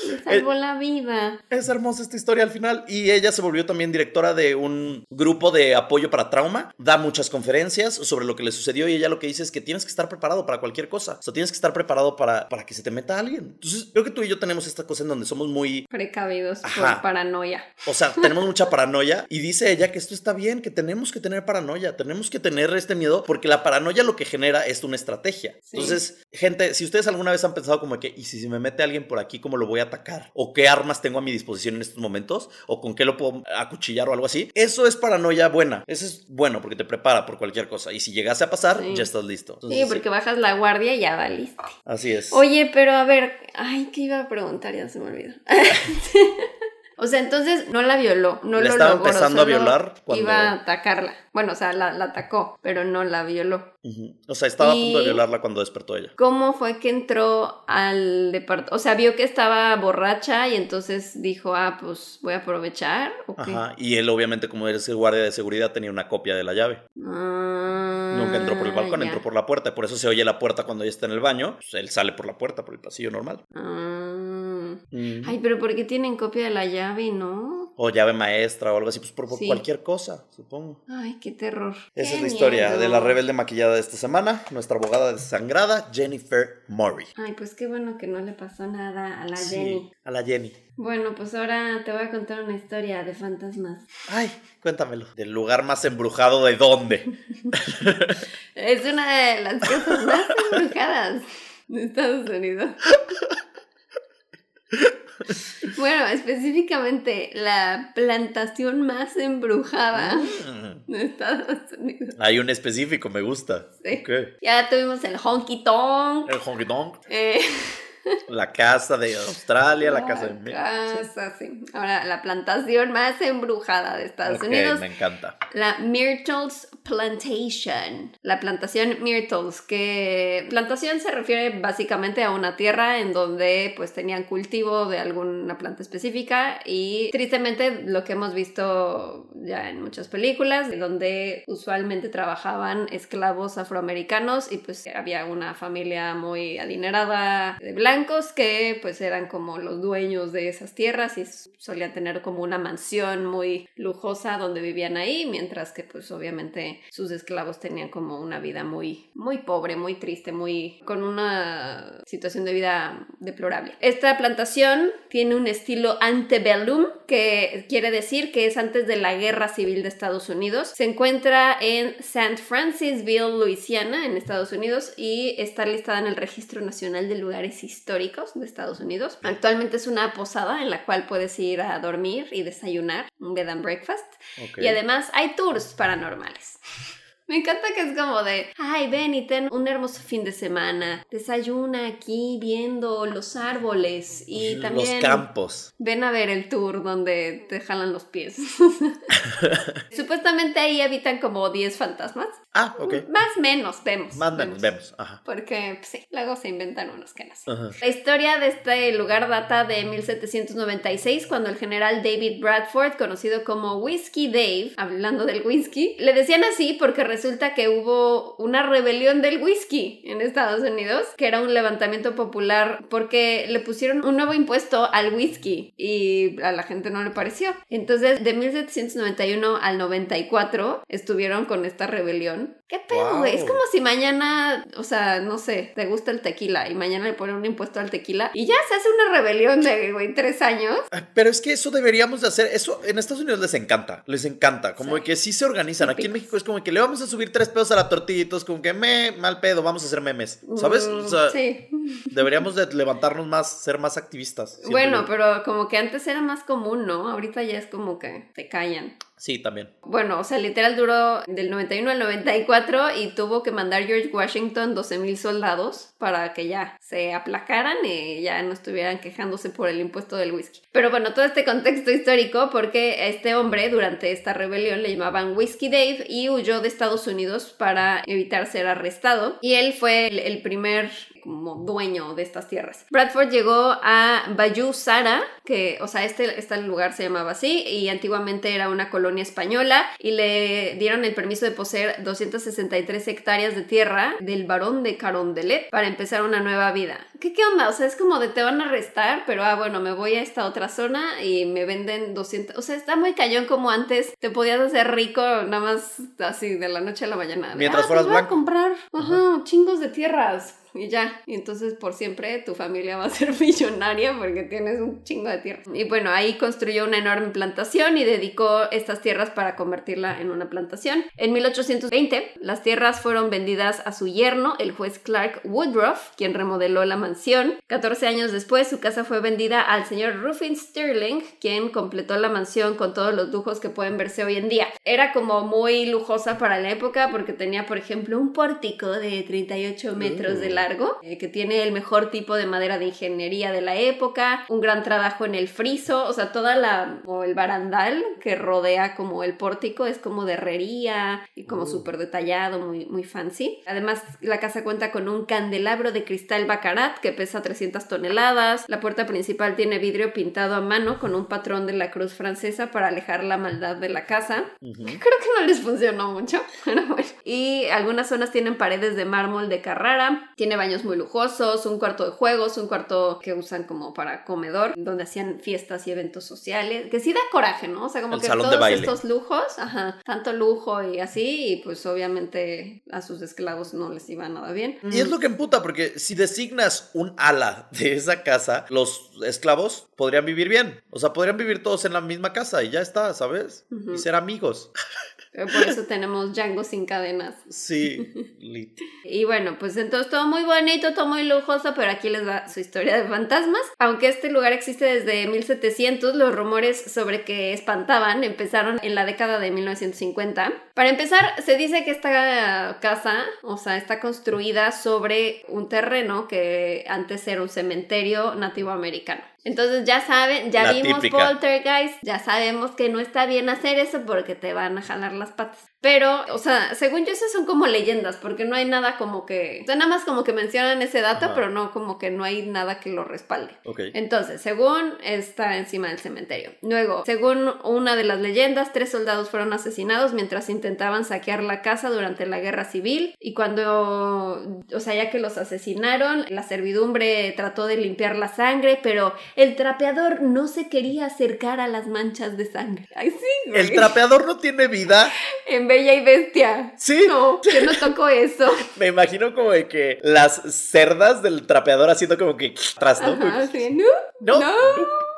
Me salvó la vida. Es hermosa esta historia al final. Y ella se volvió también directora de un grupo de apoyo para trauma. Da muchas conferencias sobre lo que le sucedió. Y ella lo que dice es que tienes que estar preparado para cualquier cosa. O sea, tienes que estar preparado para, para que se te meta alguien. Entonces, creo que tú y yo tenemos esta cosa en donde somos muy. Precavidos Ajá. por paranoia. O sea, tenemos mucha paranoia. Y dice ella que esto está bien, que tenemos que tener paranoia. Tenemos que tener este miedo porque la paranoia lo que genera es una estrategia. Sí. Entonces, gente, si ustedes alguna vez han pensado como que, ¿y si se me mete alguien por aquí, cómo lo voy a atacar? ¿O qué armas tengo a mi disposición en estos momentos? ¿O con qué lo puedo acuchillar o algo así? Eso es paranoia buena. Eso es bueno porque te prepara por cualquier cosa. Y si llegase a pasar, Sí. ya estás listo. Sí, porque bajas la guardia y ya valiste. Así es. Oye, pero a ver, ay, ¿qué iba a preguntar? Ya se me olvidó. o sea, entonces no la violó, no Le lo estaba logró, empezando a violar cuando- Iba a atacarla. Bueno, o sea, la, la atacó, pero no la violó. O sea, estaba a punto de violarla cuando despertó ella. ¿Cómo fue que entró al departamento? O sea, vio que estaba borracha y entonces dijo, ah, pues voy a aprovechar. ¿o qué? Ajá. Y él, obviamente, como eres el guardia de seguridad, tenía una copia de la llave. Ah, Nunca entró por el balcón, ya. entró por la puerta. Por eso se oye la puerta cuando ella está en el baño. Pues él sale por la puerta, por el pasillo normal. Ah. Ay, pero ¿por qué tienen copia de la llave y no? O llave maestra o algo así, pues por, por Sí. cualquier cosa, supongo. Ay, qué terror. Esa Qué es la historia de la rebelde maquillada de esta semana, nuestra abogada desangrada, Jennifer Murray. Ay, pues qué bueno que no le pasó nada a la Sí, Jenny. a la Jenny. Bueno, pues ahora te voy a contar una historia de fantasmas. Ay, cuéntamelo. ¿Del lugar más embrujado de dónde? Es una de las cosas más embrujadas de Estados Unidos. Bueno, específicamente la plantación más embrujada Mm. de Estados Unidos. Hay un específico, me gusta. Sí. Ok. Ya tuvimos el honky tonk. El honky tonk, eh, la casa de Australia, la casa de casa, sí. Ahora, la plantación más embrujada de Estados Ok, Unidos. me encanta. La Myrtles Plantation. La plantación Myrtles, que plantación se refiere básicamente a una tierra en donde pues tenían cultivo de alguna planta específica y tristemente lo que hemos visto ya en muchas películas, donde usualmente trabajaban esclavos afroamericanos y pues había una familia muy adinerada de que pues eran como los dueños de esas tierras y solían tener como una mansión muy lujosa donde vivían ahí, mientras que pues obviamente sus esclavos tenían como una vida muy muy pobre, muy triste, muy con una situación de vida deplorable. Esta plantación tiene un estilo antebellum, que quiere decir que es antes de la Guerra Civil de Estados Unidos. Se encuentra en St. Francisville, Louisiana, en Estados Unidos y está listada en el Registro Nacional de Lugares Históricos de Estados Unidos. Actualmente es una posada en la cual puedes ir a dormir y desayunar, un bed and breakfast. Y además hay tours paranormales. Me encanta que es como de, ay, ven y ten un hermoso fin de semana. Desayuna aquí viendo los árboles y también Los campos. ven a ver el tour donde te jalan los pies. Supuestamente ahí habitan como 10 fantasmas. Ah, ok. Más menos, vemos. Más menos, vemos. Ajá. Porque pues, sí, luego se inventan unos que sé. Ajá. La historia de este lugar data de 1796, cuando el general David Bradford, conocido como Whiskey Dave, hablando del whisky, le decían así porque resulta que hubo una rebelión del whisky en Estados Unidos, que era un levantamiento popular porque le pusieron un nuevo impuesto al whisky y a la gente no le pareció. Entonces, de 1791 al 94 estuvieron con esta rebelión. ¿Qué pedo, güey? Es como si mañana, o sea, no sé, te gusta el tequila y mañana le ponen un impuesto al tequila y ya se hace una rebelión de, güey, tres años. Ah, Pero es que eso deberíamos de hacer. Eso en Estados Unidos les encanta. Les encanta. Como Sí. que sí se organizan. Aquí en México es como que le vamos a subir tres pedos a la tortilla todos como que me, mal pedo, vamos a hacer memes. ¿Sabes? Mm, O sea, sí. deberíamos de levantarnos más, ser más activistas. Bueno, yo. pero como que antes era más común, ¿no? Ahorita ya es como que te callan. Sí, también. Bueno, o sea, literal duró del 91 al 94 y tuvo que mandar George Washington 12.000 soldados para que ya se aplacaran y ya no estuvieran quejándose por el impuesto del whisky. Pero bueno, todo este contexto histórico porque a este hombre durante esta rebelión le llamaban Whiskey Dave y huyó de Estados Unidos para evitar ser arrestado y él fue el, el primer como dueño de estas tierras. Bradford llegó a Bayou Sara, que, o sea, este, este lugar se llamaba así y antiguamente era una colonia española y le dieron el permiso de poseer 263 hectáreas de tierra del barón de Carondelet para empezar una nueva vida. ¿Qué, ¿Qué onda? O sea, es como de te van a arrestar, pero ah, bueno, me voy a esta otra zona y me venden 200. O sea, está muy cañón como antes te podías hacer rico nada más así de la noche a la mañana. De, Mientras ah, fueras pues voy a blanco. comprar, ajá, chingos de tierras y ya. Y entonces por siempre tu familia va a ser millonaria porque tienes un chingo de tierra. Y bueno, ahí construyó una enorme plantación y dedicó estas tierras para convertirla en una plantación. En 1820, las tierras fueron vendidas a su yerno, el juez Clark Woodruff, quien remodeló la mansión. 14 años después, su casa fue vendida al señor Ruffin Sterling, quien completó la mansión con todos los lujos que pueden verse hoy en día. Era como muy lujosa para la época porque tenía, por ejemplo, un pórtico de 38 metros de largo, eh, que tiene el mejor tipo de madera de ingeniería de la época, un gran trabajo en el friso, o sea, toda la, o el barandal que rodea como el pórtico es como de herrería y como Oh. súper detallado, muy, muy fancy. Además, la casa cuenta con un candelabro de cristal bacarat que pesa 300 toneladas. La puerta principal tiene vidrio pintado a mano con un patrón de la cruz francesa para alejar la maldad de la casa. Ujú. Creo que no les funcionó mucho, pero bueno. Y algunas zonas tienen paredes de mármol de Carrara, tiene baños muy lujosos, un cuarto de juegos, un cuarto que usan como para comedor, donde hacían fiestas y eventos sociales, que sí da coraje, ¿no? O sea, como El que todos estos lujos, ajá, tanto lujo y así, y pues obviamente a sus esclavos no les iba nada bien. Y es lo que emputa, porque si designas un ala de esa casa, los esclavos podrían vivir bien. O sea, podrían vivir todos en la misma casa y ya está, ¿sabes? Y ser amigos. Pero por eso tenemos Django sin cadenas. Sí, lit. Y bueno, pues entonces todo muy bonito, todo muy lujoso, pero aquí les va su historia de fantasmas. Aunque este lugar existe desde 1700, los rumores sobre que espantaban empezaron en la década de 1950. Para empezar, se dice que esta casa, o sea, está construida sobre un terreno que antes era un cementerio nativo americano. Entonces ya saben, ya La vimos típica. Poltergeist, ya sabemos que no está bien hacer eso porque te van a jalar las patas. Pero, o sea, según yo, esas son como leyendas, porque no hay nada como que. O sea, nada más como que mencionan ese dato, Ajá. pero no como que no hay nada que lo respalde. Ok. Entonces, según está encima del cementerio. Luego, según una de las leyendas, tres soldados fueron asesinados mientras intentaban saquear la casa durante la guerra civil. Y cuando, o sea, ya que los asesinaron, la servidumbre trató de limpiar la sangre, pero el trapeador no se quería acercar a las manchas de sangre. Ay, sí, güey. El trapeador no tiene vida. En Bella y Bestia. Sí. No, yo no toco eso. Me imagino como de que las cerdas del trapeador haciendo como que atrás, ¿no? Ajá, sí. No, No, no,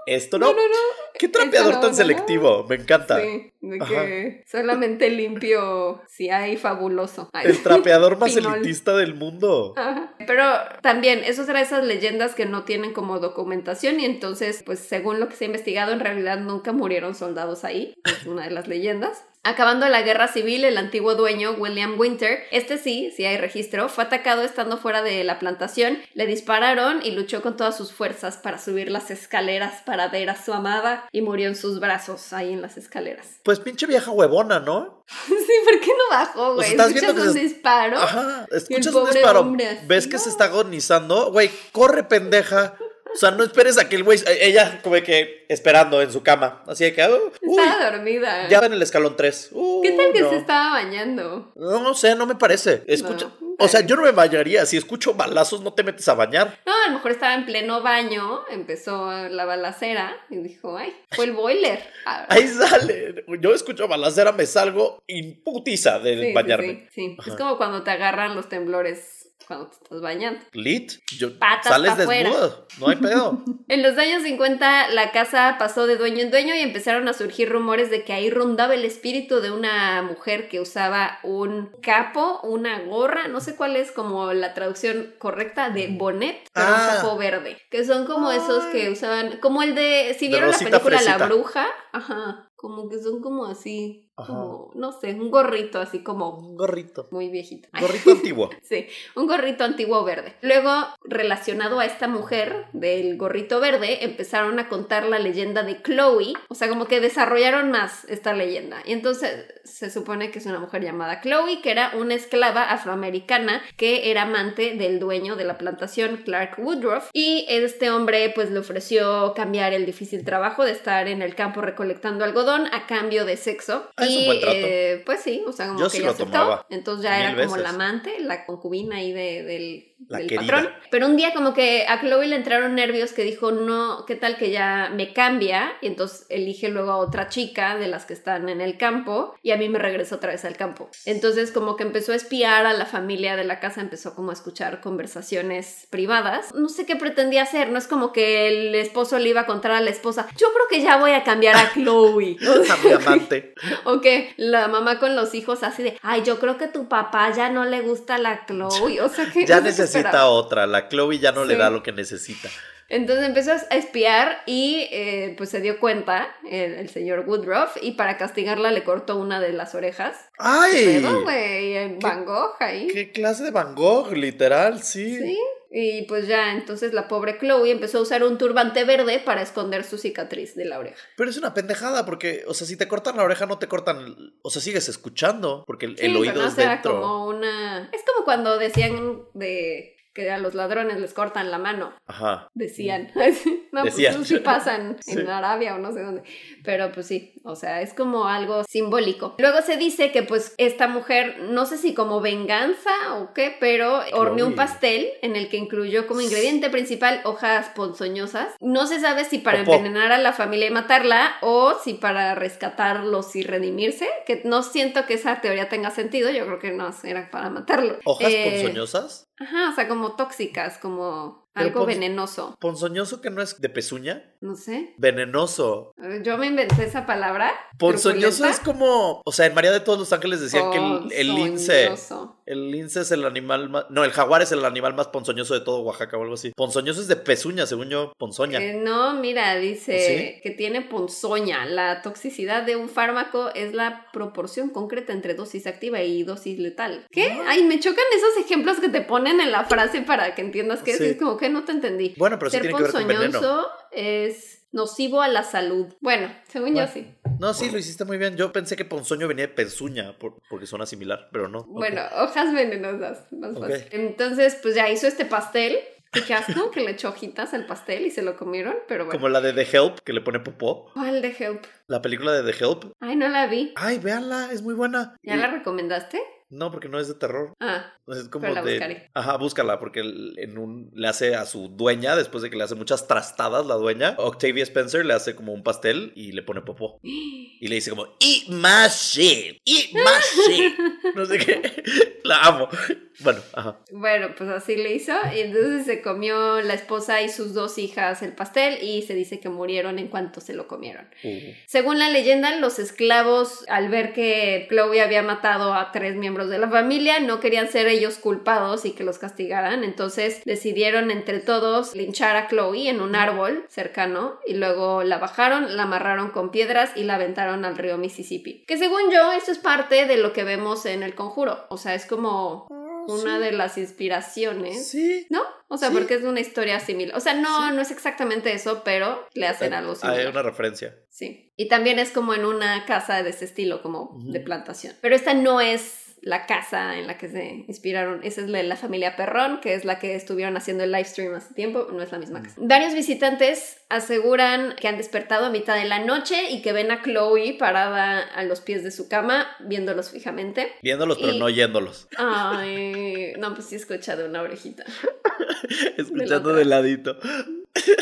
esto no, no. no, no. ¿Qué trapeador no, tan no, selectivo? Me encanta. Sí, de que solamente limpio si hay fabuloso. Ay. El trapeador más elitista del mundo. Ajá. Pero también, eso será esas leyendas que no tienen como documentación y entonces, pues según lo que se ha investigado, en realidad nunca murieron soldados ahí. Es una de las leyendas. Acabando la guerra civil, el antiguo dueño, William Winter, este sí, sí hay registro, fue atacado estando fuera de la plantación, le dispararon y luchó con todas sus fuerzas para subir las escaleras para ver a su amada y murió en sus brazos ahí en las escaleras. Pues pinche vieja huevona, ¿no? Sí, ¿por qué no bajó, güey? sea, estás ¿Escuchas viendo que un se- disparo? Ajá, escuchas un disparo, ves que se está agonizando, güey, corre pendeja. O sea, no esperes a que el güey, ella como que esperando en su cama, así de que, oh, uy, Estaba dormida. ya en el escalón 3. ¿Qué tal que se estaba bañando? No, no sé, no me parece. Escucha, No. o sea, yo no me bañaría, si escucho balazos no te metes a bañar. No, a lo mejor estaba en pleno baño, empezó la balacera y dijo, ay, fue el boiler. Ah, Ahí sale. Yo escucho balacera, me salgo imputiza de sí, bañarme. sí, sí. Es como cuando te agarran los temblores cuando te estás bañando. Lit, yo, Patas sales desnudo, no hay pedo. En los años 50 la casa pasó de dueño en dueño y empezaron a surgir rumores de que ahí rondaba el espíritu de una mujer que usaba un capo, una gorra, no sé cuál es como la traducción correcta de bonnet, pero Ah. un capo verde, que son como esos que usaban, como el de, si De vieron la película La. Bruja, ajá, como que son como así, Ajá. como, no sé, un gorrito así como Un gorrito. muy viejito. Gorrito antiguo. Sí, un gorrito antiguo verde. Luego, relacionado a esta mujer del gorrito verde, empezaron a contar la leyenda de Chloe. O sea, como que desarrollaron más esta leyenda. Y entonces se supone que es una mujer llamada Chloe, que era una esclava afroamericana que era amante del dueño de la plantación, Clark Woodruff. Y este hombre pues le ofreció cambiar el difícil trabajo de estar en el campo recolectando algodón a cambio de sexo. Ah, es un y buen trato. eh, pues sí, o sea, como Yo que sí ella lo aceptó. tomaba. Entonces ya Mil era como veces. la amante, la concubina ahí de- del, La del querida. patrón. Pero un día como que a Chloe le entraron nervios que dijo, no, ¿qué tal que ya me cambia? Y entonces elige luego a otra chica de las que están en el campo y a mí me regresa otra vez al campo. Entonces como que empezó a espiar a la familia de la casa, empezó como a escuchar conversaciones privadas. No sé qué pretendía hacer, no es como que el esposo le iba a contar a la esposa, yo creo que ya voy a cambiar a Chloe. A mi amante. o que la mamá con los hijos así de, ay, yo creo que tu papá ya no le gusta la Chloe. O sea que Ya qué necesita otra. La Chloe ya no le da lo que necesita. Entonces empezó a espiar y eh, pues se dio cuenta el, el señor Woodruff y para castigarla le cortó una de las orejas. ¡Ay! Pero, güey, en Van Gogh ahí. ¿Qué clase de Van Gogh? Literal, sí. Sí. Y pues ya, entonces la pobre Chloe empezó a usar un turbante verde para esconder su cicatriz de la oreja. Pero es una pendejada porque, o sea, si te cortan la oreja no te cortan, o sea, sigues escuchando porque el, Sí, el pero oído no es será dentro. como una... Es como cuando decían de que a los ladrones les cortan la mano. Ajá. Decían. no, Decían. pues eso sí pasan Sí. en Arabia o no sé dónde. Pero pues sí, o sea, es como algo simbólico. Luego se dice que pues esta mujer, no sé si como venganza o qué, pero horneó un pastel en el que incluyó como ingrediente principal hojas ponzoñosas. No se sabe si para envenenar a la familia y matarla o si para rescatarlos y redimirse, que no siento que esa teoría tenga sentido, yo creo que no, era para matarlo. ¿Hojas Eh, ponzoñosas? Ajá, o sea, como tóxicas, como algo pon- venenoso. Ponzoñoso que no es de pezuña. No sé. Venenoso. Yo me inventé esa palabra. Ponzoñoso es como. O sea, en María de todos los ángeles decían que el, el lince. El lince es el animal más. No, el jaguar es el animal más ponzoñoso de todo Oaxaca o algo así. Ponzoñoso es de pezuña, según yo, ponzoña. Eh, no, mira, dice ¿Sí? que tiene ponzoña. La toxicidad de un fármaco es la proporción concreta entre dosis activa y dosis letal. ¿Qué? Ah. Ay, me chocan esos ejemplos que te ponen en la frase para que entiendas. Sí. Es como que no te entendí. Bueno, pero sí Ser tiene que ver con veneno. ponzoñoso es nocivo a la salud. Bueno, según Bueno. yo sí. No, sí, lo hiciste muy bien. Yo pensé que ponzoño venía de pezuña, por- porque suena similar, pero no. Bueno, hojas venenosas, más fácil. Entonces, pues ya hizo este pastel. Qué asco que le echó hojitas al pastel y se lo comieron, pero bueno. Como la de The Help, que le pone popó. ¿Cuál de Help? La película de The Help. Ay, no la vi. Ay, véanla, es muy buena. ¿Ya Y- la recomendaste? No, porque no es de terror. Ah, Es como Pero la de. buscaré. Ajá, búscala, porque en un le hace a su dueña, después de que le hace muchas trastadas la dueña, Octavia Spencer le hace como un pastel y le pone popó. Y le dice como, eat my shit, eat my shit. No sé qué. La amo. Bueno, ajá. Bueno, pues así le hizo y entonces se comió la esposa y sus dos hijas el pastel y se dice que murieron en cuanto se lo comieron. Uh, Según la leyenda, los esclavos, al ver que Chloe había matado a tres miembros de la familia, no querían ser ellos culpados y que los castigaran, entonces decidieron entre todos linchar a Chloe en un árbol cercano y luego la bajaron, la amarraron con piedras y la aventaron al río Mississippi. Que según yo, esto es parte de lo que vemos en el conjuro, o sea, es como una de las inspiraciones. Sí. ¿No? O sea, Sí. porque es una historia similar. O sea, no, no es exactamente eso, pero le hacen algo Hay similar. una referencia. Sí. Y también es como en una casa de ese estilo, como de plantación. Pero esta no es la casa en la que se inspiraron. Esa es la, la familia Perrón, que es la que estuvieron haciendo el live stream hace tiempo. No es la misma casa. Varios visitantes aseguran que han despertado a mitad de la noche y que ven a Chloe parada a los pies de su cama, viéndolos fijamente. Viéndolos, pero no oyéndolos. Ay, no, pues sí escucha de una orejita. Escuchando otra. de ladito.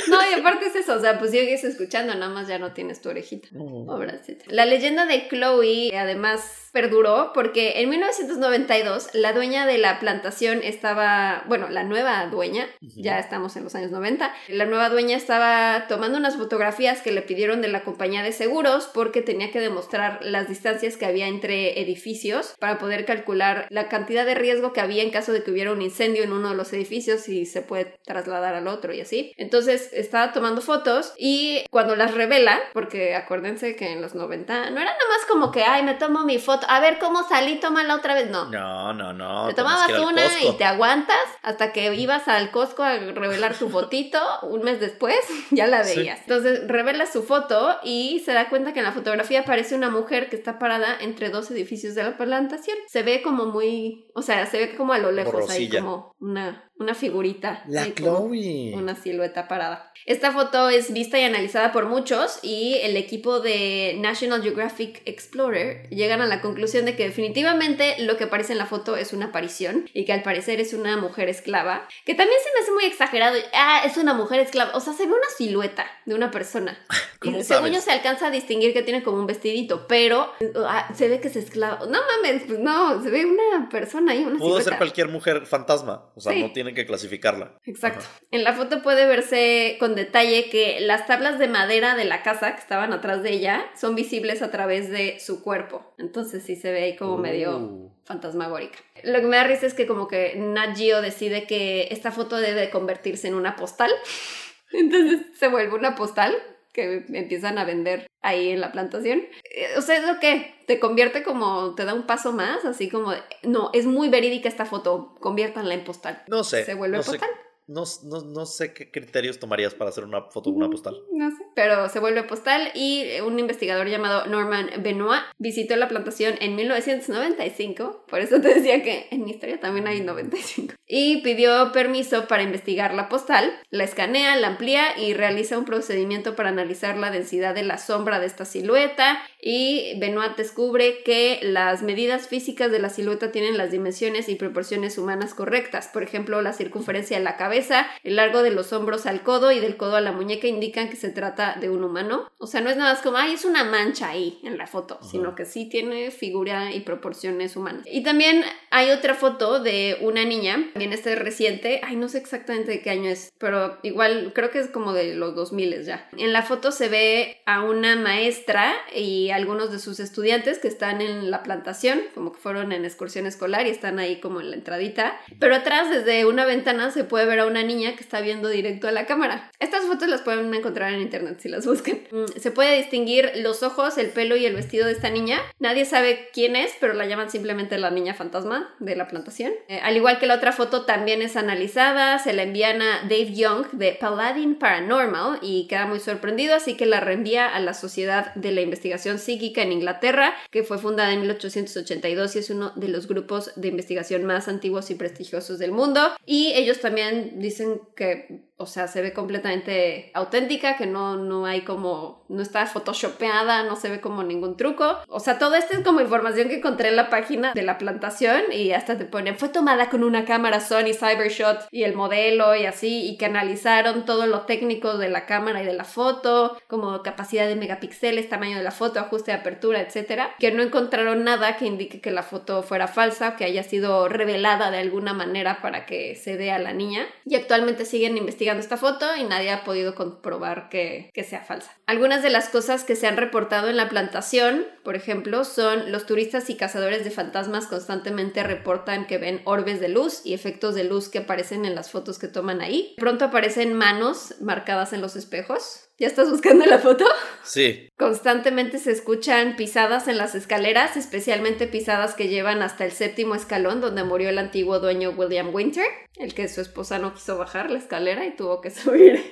No, y aparte es eso, o sea, pues sigues escuchando, nada más ya no tienes tu orejita. Pobrecita. La leyenda de Chloe además perduró porque en 1992 la dueña de la plantación estaba, bueno, la nueva dueña, ya estamos en los años 90, la nueva dueña estaba tomando unas fotografías que le pidieron de la compañía de seguros porque tenía que demostrar las distancias que había entre edificios para poder calcular la cantidad de riesgo que había en caso de que hubiera un incendio en uno de los edificios y se puede trasladar al otro y así. Entonces estaba tomando fotos y cuando las revela, porque acuérdense que en los 90 no era nada más como que, ay, me tomo mi foto, a ver cómo salí, tómala otra vez, no. No, no, no. Te tomabas una Costco. y te aguantas hasta que ibas al Costco a revelar tu fotito. Un mes después ya la Sí. veías. Entonces revela su foto y se da cuenta que en la fotografía aparece una mujer que está parada entre dos edificios de la plantación. Se ve como muy, o sea, se ve como a lo lejos ahí como una, una figurita. La Chloe. Una silueta parada. Esta foto es vista y analizada por muchos y el equipo de National Geographic Explorer llegan a la conclusión de que definitivamente lo que aparece en la foto es una aparición y que al parecer es una mujer esclava, que también se me hace muy exagerado. Ah, es una mujer esclava. O sea, se ve una silueta de una persona. ¿Cómo Y según sabes? yo se alcanza a distinguir que tiene como un vestidito, pero ah, se ve que es esclava. No mames, pues no, se ve una persona ahí, una Pudo silueta. ser cualquier mujer fantasma. O sea, Sí. no tienen que clasificarla. Exacto. Ajá. En la foto puede verse con detalle que las tablas de madera de la casa que estaban atrás de ella son visibles a través de su cuerpo. Entonces sí se ve ahí como medio Uh. fantasmagórica. Lo que me da risa es que como que Nat Geo decide que esta foto debe convertirse en una postal. Entonces se vuelve una postal que empiezan a vender ahí en la plantación. Eh, O sea, es lo que te convierte como, te da un paso más, así como, no, es muy verídica esta foto, conviértanla en postal. No sé. Se vuelve no sé- postal. No, no, no sé qué criterios tomarías para hacer una foto de una postal. No sé. Pero se vuelve postal y un investigador llamado Norman Benoit visitó la plantación en 1995. Por eso te decía que en mi historia también hay 95. Y pidió permiso para investigar la postal. La escanea, la amplía y realiza un procedimiento para analizar la densidad de la sombra de esta silueta. Y Benoit descubre que las medidas físicas de la silueta tienen las dimensiones y proporciones humanas correctas. Por ejemplo, la circunferencia de la cabeza, el largo de los hombros al codo y del codo a la muñeca indican que se trata de un humano. O sea, no es nada más como, ay, es una mancha ahí en la foto, sino que sí tiene figura y proporciones humanas. Y también hay otra foto de una niña También este es reciente. Ay, no sé exactamente de qué año es, pero igual creo que es como de los 2000 ya. En la foto se ve a una maestra y algunos de sus estudiantes que están en la plantación, como que fueron en excursión escolar y están ahí como en la entradita. Pero atrás, desde una ventana, se puede ver a una niña que está viendo directo a la cámara. Estas fotos las pueden encontrar en internet si las buscan. Mm, se puede distinguir los ojos, el pelo y el vestido de esta niña. Nadie sabe quién es, pero la llaman simplemente la niña fantasma de la plantación. Eh, al igual que la otra foto también es analizada, se la envían a Dave Young de Paladin Paranormal y queda muy sorprendido, así que la reenvía a la Sociedad de la Investigación Psíquica en Inglaterra, que fue fundada en 1882 y es uno de los grupos de investigación más antiguos y prestigiosos del mundo. Y ellos también dicen que o sea, se ve completamente auténtica, que no, no hay como, no está photoshopeada, no se ve como ningún truco. O sea, todo esto es como información que encontré en la página de la plantación y hasta te ponen, fue tomada con una cámara Sony Cybershot y el modelo y así, y que analizaron todo lo técnico de la cámara y de la foto, como capacidad de megapíxeles, tamaño de la foto, ajuste de apertura, etcétera, que no encontraron nada que indique que la foto fuera falsa, que haya sido revelada de alguna manera para que se vea a la niña. Y actualmente siguen investigando esta foto y nadie ha podido comprobar que, que sea falsa. Algunas de las cosas que se han reportado en la plantación, por ejemplo, son los turistas y cazadores de fantasmas constantemente reportan que ven orbes de luz y efectos de luz que aparecen en las fotos que toman ahí. Pronto aparecen manos marcadas en los espejos. ¿Ya estás buscando la foto? Sí. Constantemente se escuchan pisadas en las escaleras, especialmente pisadas que llevan hasta el séptimo escalón donde murió el antiguo dueño William Winter, el que su esposa no quiso bajar la escalera y tuvo que subir.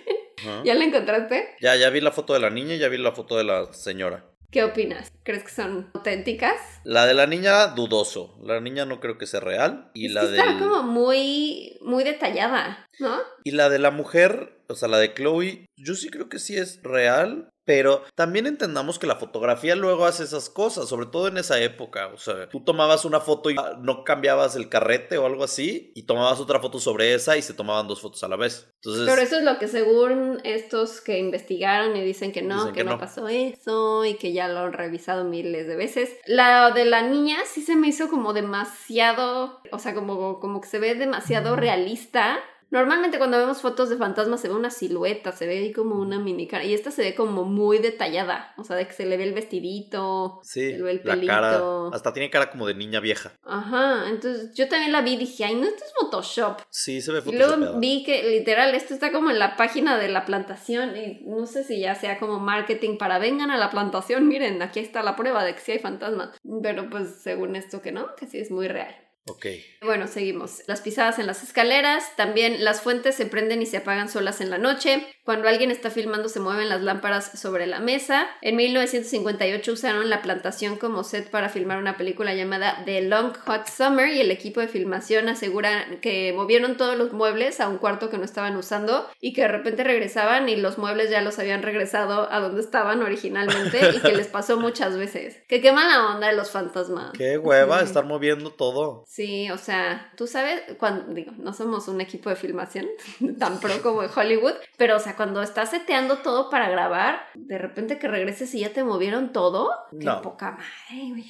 ¿Ya la encontraste? Ya, ya vi la foto de la niña y ya vi la foto de la señora. ¿Qué opinas? ¿Crees que son auténticas? La de la niña, dudoso. La niña no creo que sea real. Y la de. Está como muy, muy detallada, ¿no? Y la de la mujer, o sea, la de Chloe, yo sí creo que sí es real, pero también entendamos que la fotografía luego hace esas cosas, sobre todo en esa época. O sea, tú tomabas una foto y no cambiabas el carrete o algo así, y tomabas otra foto sobre esa y se tomaban dos fotos a la vez. Entonces, Pero eso es lo que según estos que investigaron y dicen que no, que, no, pasó eso y que ya lo han revisado miles de veces. La de la niña sí se me hizo como demasiado, o sea, como, como que se ve demasiado realista Normalmente cuando vemos fotos de fantasmas se ve una silueta, se ve ahí como una mini cara. Y esta se ve como muy detallada. O sea, de que se le ve el vestidito, sí, se le ve el pelito. La cara, hasta tiene cara como de niña vieja. Ajá, entonces yo también la vi y dije, ay, no, esto es Photoshop. Sí, se ve Photoshop. Y luego vi que literal esto está como en la página de la plantación y no sé si ya sea como marketing para vengan a la plantación, miren, aquí está la prueba de que sí hay fantasmas. Pero pues según esto que no, que sí es muy real. Ok. Bueno, seguimos. Las pisadas en las escaleras, también las fuentes se prenden y se apagan solas en la noche. Cuando alguien está filmando se mueven las lámparas sobre la mesa. En 1958 usaron la plantación como set para filmar una película llamada The Long Hot Summer y el equipo de filmación asegura que movieron todos los muebles a un cuarto que no estaban usando y que de repente regresaban y los muebles ya los habían regresado a donde estaban originalmente y que les pasó muchas veces. Que qué mala onda de los fantasmas. Qué hueva estar moviendo todo. Sí, o sea, tú sabes, cuando digo, no somos un equipo de filmación tan pro como de Hollywood, pero o sea, cuando estás seteando todo para grabar, de repente que regreses y ya te movieron todo, qué poca madre, güey.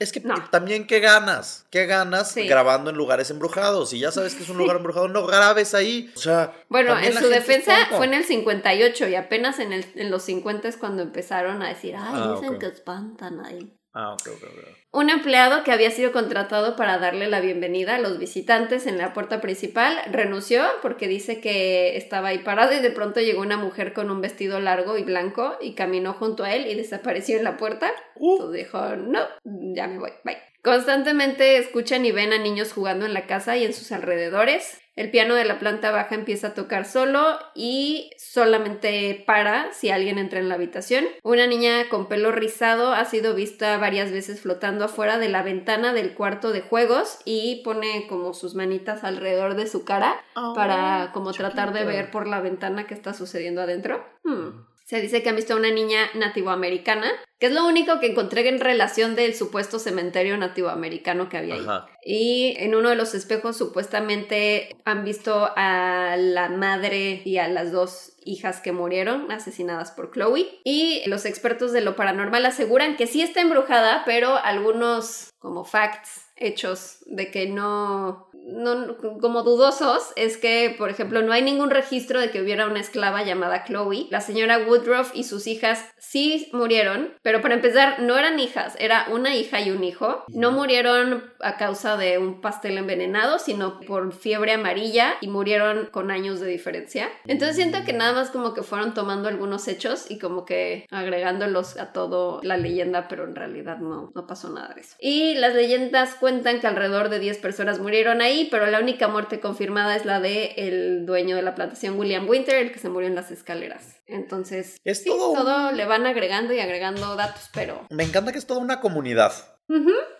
Es que también qué ganas, qué ganas grabando en lugares embrujados. Y ya sabes que es un lugar embrujado, no grabes ahí. O sea, bueno, en su defensa fue en el 58 y apenas en, el, en los 50 es cuando empezaron a decir, ay, ah, dicen que espantan ahí. Ah, ok, ok, ok. Un empleado que había sido contratado para darle la bienvenida a los visitantes en la puerta principal renunció porque dice que estaba ahí parado y de pronto llegó una mujer con un vestido largo y blanco y caminó junto a él y desapareció en la puerta. Uh. Entonces dijo, no, ya me voy, bye. Constantemente escuchan y ven a niños jugando en la casa y en sus alrededores. El piano de la planta baja empieza a tocar solo y solamente para si alguien entra en la habitación. Una niña con pelo rizado ha sido vista varias veces flotando afuera de la ventana del cuarto de juegos y pone como sus manitas alrededor de su cara para como tratar de ver por la ventana qué está sucediendo adentro. Hmm. Se dice que han visto a una niña nativoamericana, que es lo único que encontré en relación del supuesto cementerio nativoamericano que había ahí. Y en uno de los espejos supuestamente han visto a la madre y a las dos hijas que murieron asesinadas por Chloe. Y los expertos de lo paranormal aseguran que sí está embrujada, pero algunos como facts hechos de que no, no, como dudosos es que, por ejemplo, no hay ningún registro de que hubiera una esclava llamada Chloe. La señora Woodruff y sus hijas sí murieron, pero para empezar, no eran hijas, era una hija y un hijo. No murieron a causa de un pastel envenenado, sino por fiebre amarilla y murieron con años de diferencia. Entonces siento que nada más como que fueron tomando algunos hechos y como que agregándolos a todo la leyenda, pero en realidad no, no pasó nada de eso. Y las leyendas cuentan que alrededor de 10 personas murieron ahí, pero la única muerte confirmada es la de el dueño de la plantación, William Winter, el que se murió en las escaleras. Entonces, Es sí, todo todo le van agregando y agregando datos, pero... Me encanta que es toda una comunidad.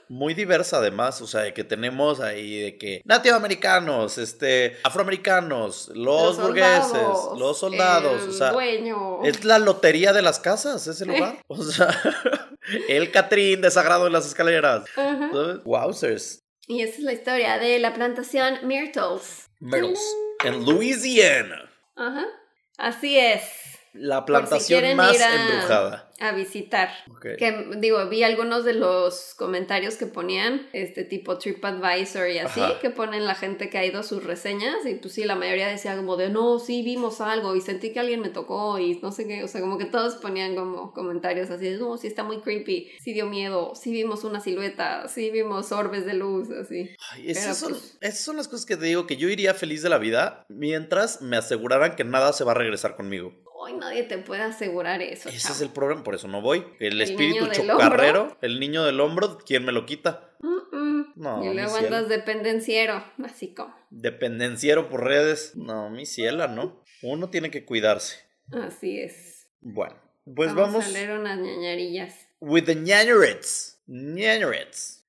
Muy diversa además, o sea, de que tenemos ahí de que nativoamericanos, este, afroamericanos, los, burgueses, soldados, los soldados, el o sea, dueño. es la lotería de las casas ese lugar. O sea, el Catrín desagrado en las escaleras. Wowzers. Y esa es la historia de la plantación Myrtles. Myrtles. En Louisiana. Ajá. Así es. La si plantación más a- embrujada. A visitar. Ok. Que digo, vi algunos de los comentarios que ponían, este tipo TripAdvisor y así, Ajá. que ponen la gente que ha ido sus reseñas y pues sí, la mayoría decía como de no, sí vimos algo y sentí que alguien me tocó y no sé qué, o sea, como que todos ponían como comentarios así de no, sí está muy creepy, sí dio miedo, sí vimos una silueta, sí vimos orbes de luz, así. Ay, esas, Pero, son, pues- esas son las cosas que te digo que yo iría feliz de la vida mientras me aseguraran que nada se va a regresar conmigo. Hoy nadie te puede asegurar eso. Ese chavo. es el problema, por eso no voy. El, El espíritu chocarrero, el niño del hombro, ¿quién me lo quita? Mm, mm. No, y luego andas dependenciero, así como. Dependenciero por redes. No, mi ciela, no. Uno tiene que cuidarse. Así es. Bueno, pues vamos, vamos, a leer unas ñañarillas. with the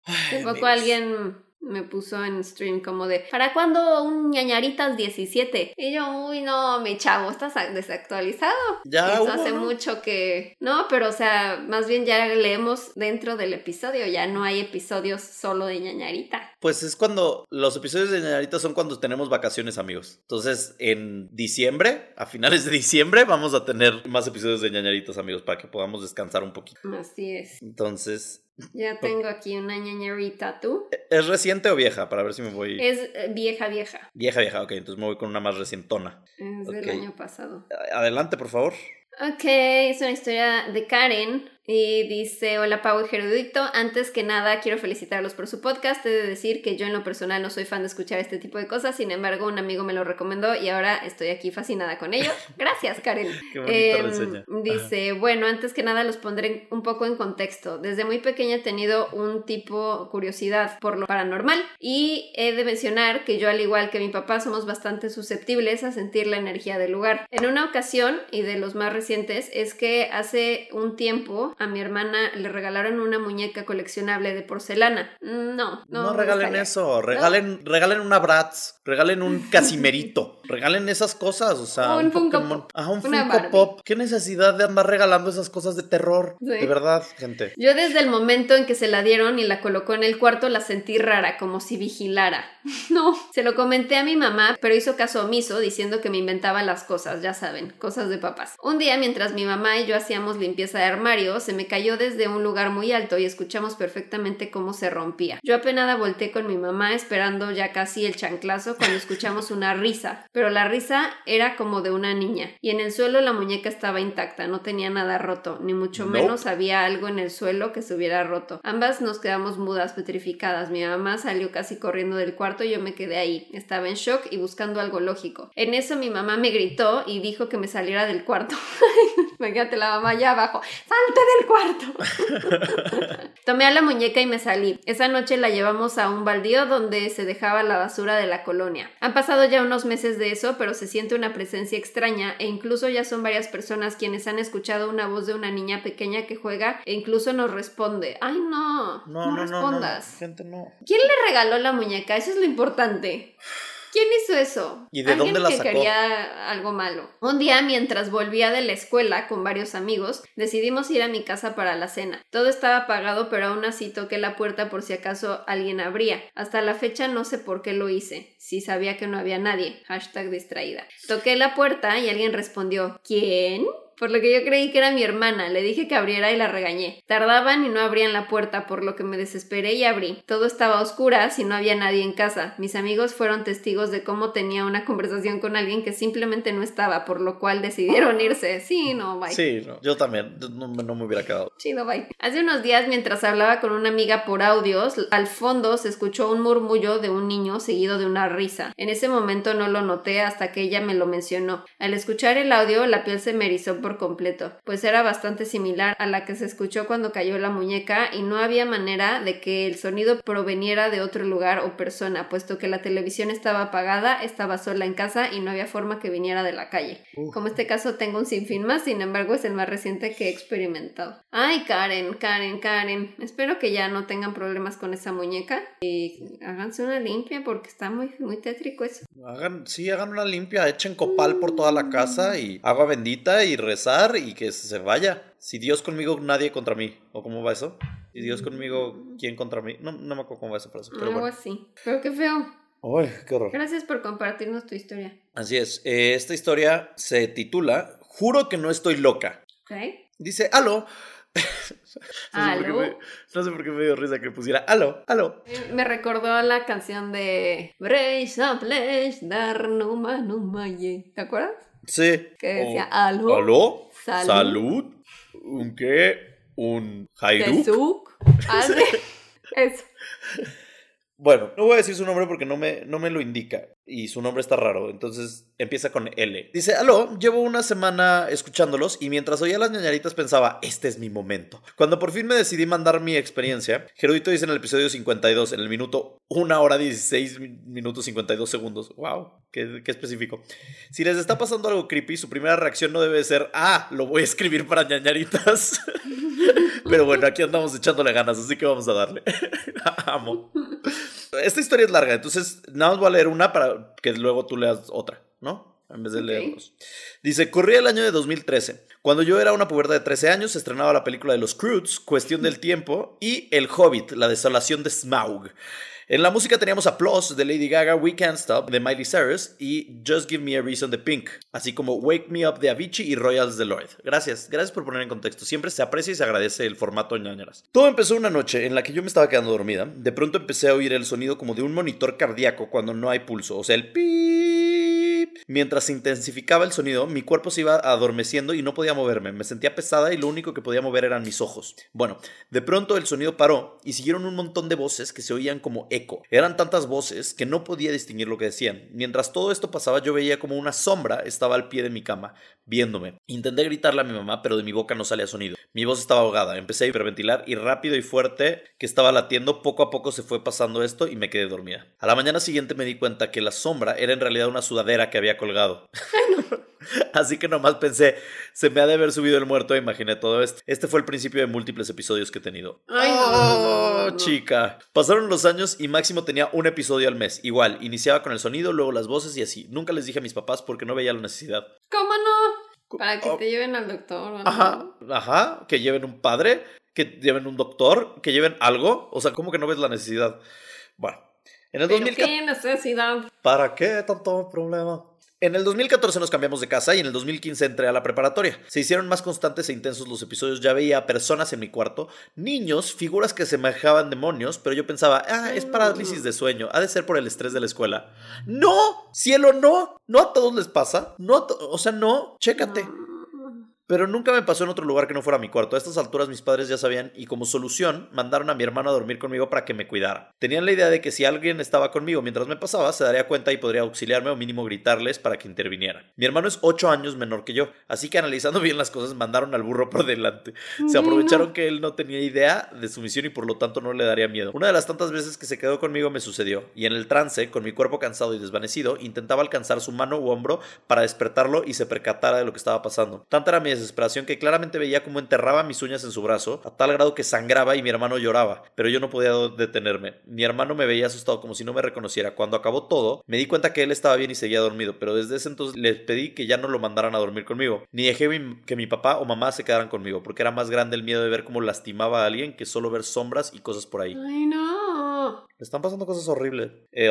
Hace poco amigos. alguien me puso en stream como de ¿Para cuándo un ñañaritas 17? Y yo, uy, no, mi chavo, estás desactualizado. Ya Eso hubo, hace ¿no? mucho que... No, pero o sea, más bien ya leemos dentro del episodio, ya no hay episodios solo de ñañarita. Pues es cuando los episodios de ñañarita son cuando tenemos vacaciones, amigos. Entonces, en diciembre, a finales de diciembre, vamos a tener más episodios de ñañaritas, amigos, para que podamos descansar un poquito. Así es. Entonces, Ya tengo aquí una ñañarita, ¿tú? ¿es reciente o vieja? Para ver si me voy. Es eh, vieja, vieja. Vieja, vieja, ok, entonces me voy con una más recientona. Es del año pasado. Adelante, por favor. Ok, es una historia de Karen y dice, hola Pau y Gerudito, antes que nada quiero felicitarlos por su podcast, he de decir que yo en lo personal no soy fan de escuchar este tipo de cosas, sin embargo un amigo me lo recomendó y ahora estoy aquí fascinada con ello. Gracias Karen. Qué reseña. dice, bueno, antes que nada los pondré un poco en contexto. Desde muy pequeña he tenido un tipo curiosidad por lo paranormal y he de mencionar que yo al igual que mi papá somos bastante susceptibles a sentir la energía del lugar. En una ocasión, y de los más recientes, es que hace un tiempo a mi hermana le regalaron una muñeca coleccionable de porcelana. No, no. No, regalen eso, regalen, regalen una Bratz, regalen un Casimerito, regalen esas cosas, o sea, Un Funko Pokémon. Pop, Ajá, un una Funko Barbie. Pop. ¿Qué necesidad de andar regalando esas cosas de terror? Sí. De verdad, gente. Yo desde el momento en que se la dieron y la colocó en el cuarto la sentí rara, como si vigilara. No, se lo comenté a mi mamá, pero hizo caso omiso diciendo que me inventaba las cosas, ya saben, cosas de papás. Un día mientras mi mamá y yo hacíamos limpieza de armario, se me cayó desde un lugar muy alto y escuchamos perfectamente cómo se rompía. Yo apenada volteé con mi mamá esperando ya casi el chanclazo cuando escuchamos una risa, pero la risa era como de una niña y en el suelo la muñeca estaba intacta, no tenía nada roto, ni mucho Nope. menos había algo en el suelo que se hubiera roto. Ambas nos quedamos mudas, petrificadas. Mi mamá salió casi corriendo del cuarto y yo me quedé ahí. Estaba en shock y buscando algo lógico. En eso mi mamá me gritó y dijo que me saliera del cuarto. Imagínate la mamá allá abajo. ¡Salte del cuarto! Tomé a la muñeca y me salí. Esa noche la llevamos a un baldío donde se dejaba la basura de la colonia. Han pasado ya unos meses de eso, pero se siente una presencia extraña e incluso ya son varias personas quienes han escuchado una voz de una niña pequeña que juega e incluso nos responde. ¡Ay, no! No, no, no, no, respondas. gente, no. ¿Quién le regaló la muñeca? Eso es lo importante. ¿Quién hizo eso? ¿Y de Alguien dónde la que sacó? quería algo malo. Un día, mientras volvía de la escuela con varios amigos, decidimos ir a mi casa para la cena. Todo estaba apagado, pero aún así toqué la puerta por si acaso alguien abría. Hasta la fecha no sé por qué lo hice. Si sabía que no había nadie. Hashtag distraída. Toqué la puerta y alguien respondió ¿Quién? Por lo que yo creí que era mi hermana. Le dije que abriera y la regañé. Tardaban y no abrían la puerta, por lo que me desesperé y abrí. Todo estaba a oscuras y no había nadie en casa. Mis amigos fueron testigos de cómo tenía una conversación con alguien que simplemente no estaba, por lo cual decidieron irse. Sí, no, bye. Sí, no, yo también. No, no me hubiera quedado. Chido, bye. Hace unos días, mientras hablaba con una amiga por audios, al fondo se escuchó un murmullo de un niño seguido de una risa. En ese momento no lo noté hasta que ella me lo mencionó. Al escuchar el audio, la piel se me erizó por completo, pues era bastante similar a la que se escuchó cuando cayó la muñeca y no había manera de que el sonido proveniera de otro lugar o persona, puesto que la televisión estaba apagada, estaba sola en casa y no había forma que viniera de la calle. Como este caso tengo un sinfín más, sin embargo es el más reciente que he experimentado. Ay, Karen, Karen, Karen. Espero que ya no tengan problemas con esa muñeca y háganse una limpia porque está muy, muy tétrico eso. Hagan, sí, hagan una limpia, echen copal por toda la casa y agua bendita y rezar y que se vaya. Si Dios conmigo, nadie contra mí. ¿O cómo va eso? Si Dios conmigo, ¿quién contra mí? No, no me acuerdo cómo va frase. Pero Algo bueno. así. Pero qué feo. Ay, qué horror. Gracias por compartirnos tu historia. Así es. eh, esta historia se titula Juro que no estoy loca. ¿Ok? Dice, aló. no, sé me, no sé por qué me dio risa que pusiera aló, aló. Eh, Me recordó la canción de Breisa Plesh Dar Numa. ¿Te acuerdas? Sí. Que decía, O- aló. ¿Aló? Salud. Salud. ¿Un qué? ¿Un Jairuk? Eso. Bueno, no voy a decir su nombre porque no me, no me lo indica y su nombre está raro, entonces empieza con L. Dice, aló, llevo una semana escuchándolos y mientras oía las ñañaritas pensaba, este es mi momento. Cuando por fin me decidí mandar mi experiencia, Gerudito dice en el episodio 52, en el minuto 1 hora 16 mi- minutos 52 segundos. Wow, qué, qué específico. Si les está pasando algo creepy, su primera reacción no debe ser, ah, lo voy a escribir para ñañaritas. Pero bueno, aquí andamos echándole ganas, así que vamos a darle. Amo. Esta historia es larga, entonces nada más voy a leer una para que luego tú leas otra, ¿no? En vez de Ok. leer dos. Dice, corría el año de 2013. Cuando yo era una puberta de 13 años, se estrenaba la película de los Croods, Cuestión del Tiempo, y El Hobbit, La Desolación de Smaug. En la música teníamos Applause de Lady Gaga, We Can't Stop de Miley Cyrus y Just Give Me a Reason de Pink, así como Wake Me Up de Avicii y Royals de Lloyd. Gracias, gracias por poner en contexto. Siempre se aprecia y se agradece el formato ñañeras. Todo empezó una noche en la que yo me estaba quedando dormida. De pronto empecé a oír el sonido como de un monitor cardíaco cuando no hay pulso, o sea, el pip. Mientras se intensificaba el sonido, mi cuerpo se iba adormeciendo y no podía moverme. Me sentía pesada y lo único que podía mover eran mis ojos. Bueno, de pronto el sonido paró y siguieron un montón de voces que se oían como eco. Eran tantas voces que no podía distinguir lo que decían. Mientras todo esto pasaba, yo veía como una sombra estaba al pie de mi cama, viéndome. Intenté gritarle a mi mamá, pero de mi boca no salía sonido. Mi voz estaba ahogada. Empecé a hiperventilar y rápido y fuerte que estaba latiendo, poco a poco se fue pasando esto y me quedé dormida. A la mañana siguiente me di cuenta que la sombra era en realidad una sudadera que había colgado. Así que nomás pensé, se me ha de haber subido el muerto imaginé todo esto. Este fue el principio de múltiples episodios que he tenido. Ay, no, no, no, Oh, chica. Pasaron los años y máximo tenía un episodio al mes. Igual, iniciaba con el sonido, luego las voces y así. Nunca les dije a mis papás porque no veía la necesidad. ¿Cómo no? Para que Oh. te lleven al doctor. Ajá, ajá, que lleven un padre, que lleven un doctor, que lleven algo. O sea, ¿cómo que no ves la necesidad? Bueno, en el Pero 2014... qué necesidad. ¿Para qué tanto problema? En el 2014 nos cambiamos de casa y en el 2015 entré a la preparatoria. Se hicieron más constantes e intensos los episodios. Ya veía personas en mi cuarto, niños, figuras que semejaban demonios, pero yo pensaba, ah, es parálisis de sueño, ha de ser por el estrés de la escuela. ¡No! ¡Cielo, no! No a todos les pasa. No o sea, no, chécate. Pero nunca me pasó en otro lugar que no fuera mi cuarto. A estas alturas mis padres ya sabían y como solución mandaron a mi hermano a dormir conmigo para que me cuidara. Tenían la idea de que si alguien estaba conmigo mientras me pasaba, se daría cuenta y podría auxiliarme o mínimo gritarles para que intervinieran. Mi hermano es 8 años menor que yo, así que analizando bien las cosas mandaron al burro por delante. Se aprovecharon que él no tenía idea de su misión y por lo tanto no le daría miedo. Una de las tantas veces que se quedó conmigo me sucedió, y en el trance, con mi cuerpo cansado y desvanecido, intentaba alcanzar su mano u hombro para despertarlo y se percatara de lo que estaba pasando. Tanta era mi desesperación que claramente veía cómo enterraba mis uñas en su brazo, a tal grado que sangraba y mi hermano lloraba, pero yo no podía detenerme. Mi hermano me veía asustado como si no me reconociera. Cuando acabó todo, me di cuenta que él estaba bien y seguía dormido, pero desde ese entonces les pedí que ya no lo mandaran a dormir conmigo, ni dejé que mi papá o mamá se quedaran conmigo, porque era más grande el miedo de ver cómo lastimaba a alguien que solo ver sombras y cosas por ahí. Ay, no. Están pasando cosas horribles. Eh,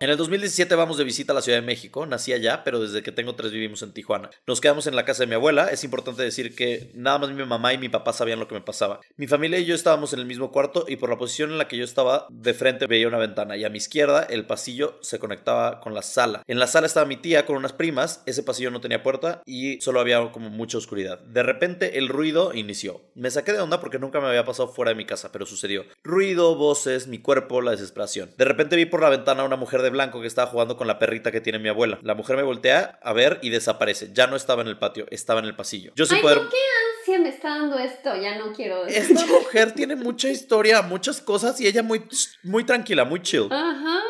en el 2017 vamos de visita a la Ciudad de México. Nací allá, pero desde que tengo tres vivimos en Tijuana. Nos quedamos en la casa de mi abuela. Es importante decir que nada más mi mamá y mi papá sabían lo que me pasaba. Mi familia y yo estábamos en el mismo cuarto y por la posición en la que yo estaba, de frente veía una ventana y a mi izquierda el pasillo se conectaba con la sala. En la sala estaba mi tía con unas primas. Ese pasillo no tenía puerta y solo había como mucha oscuridad. De repente el ruido inició. Me saqué de onda porque nunca me había pasado fuera de mi casa, pero sucedió. Ruido, voces, mi cuerpo, la desesperación. De repente vi por la ventana a una mujer de blanco que estaba jugando con la perrita que tiene mi abuela. La mujer me voltea a ver y desaparece. Ya no estaba en el patio, estaba en el pasillo. Yo sin Ay, poder... qué ansia me está dando esto. Ya no quiero esto. Esta mujer tiene mucha historia, muchas cosas y ella muy, muy tranquila, muy chill. Ajá.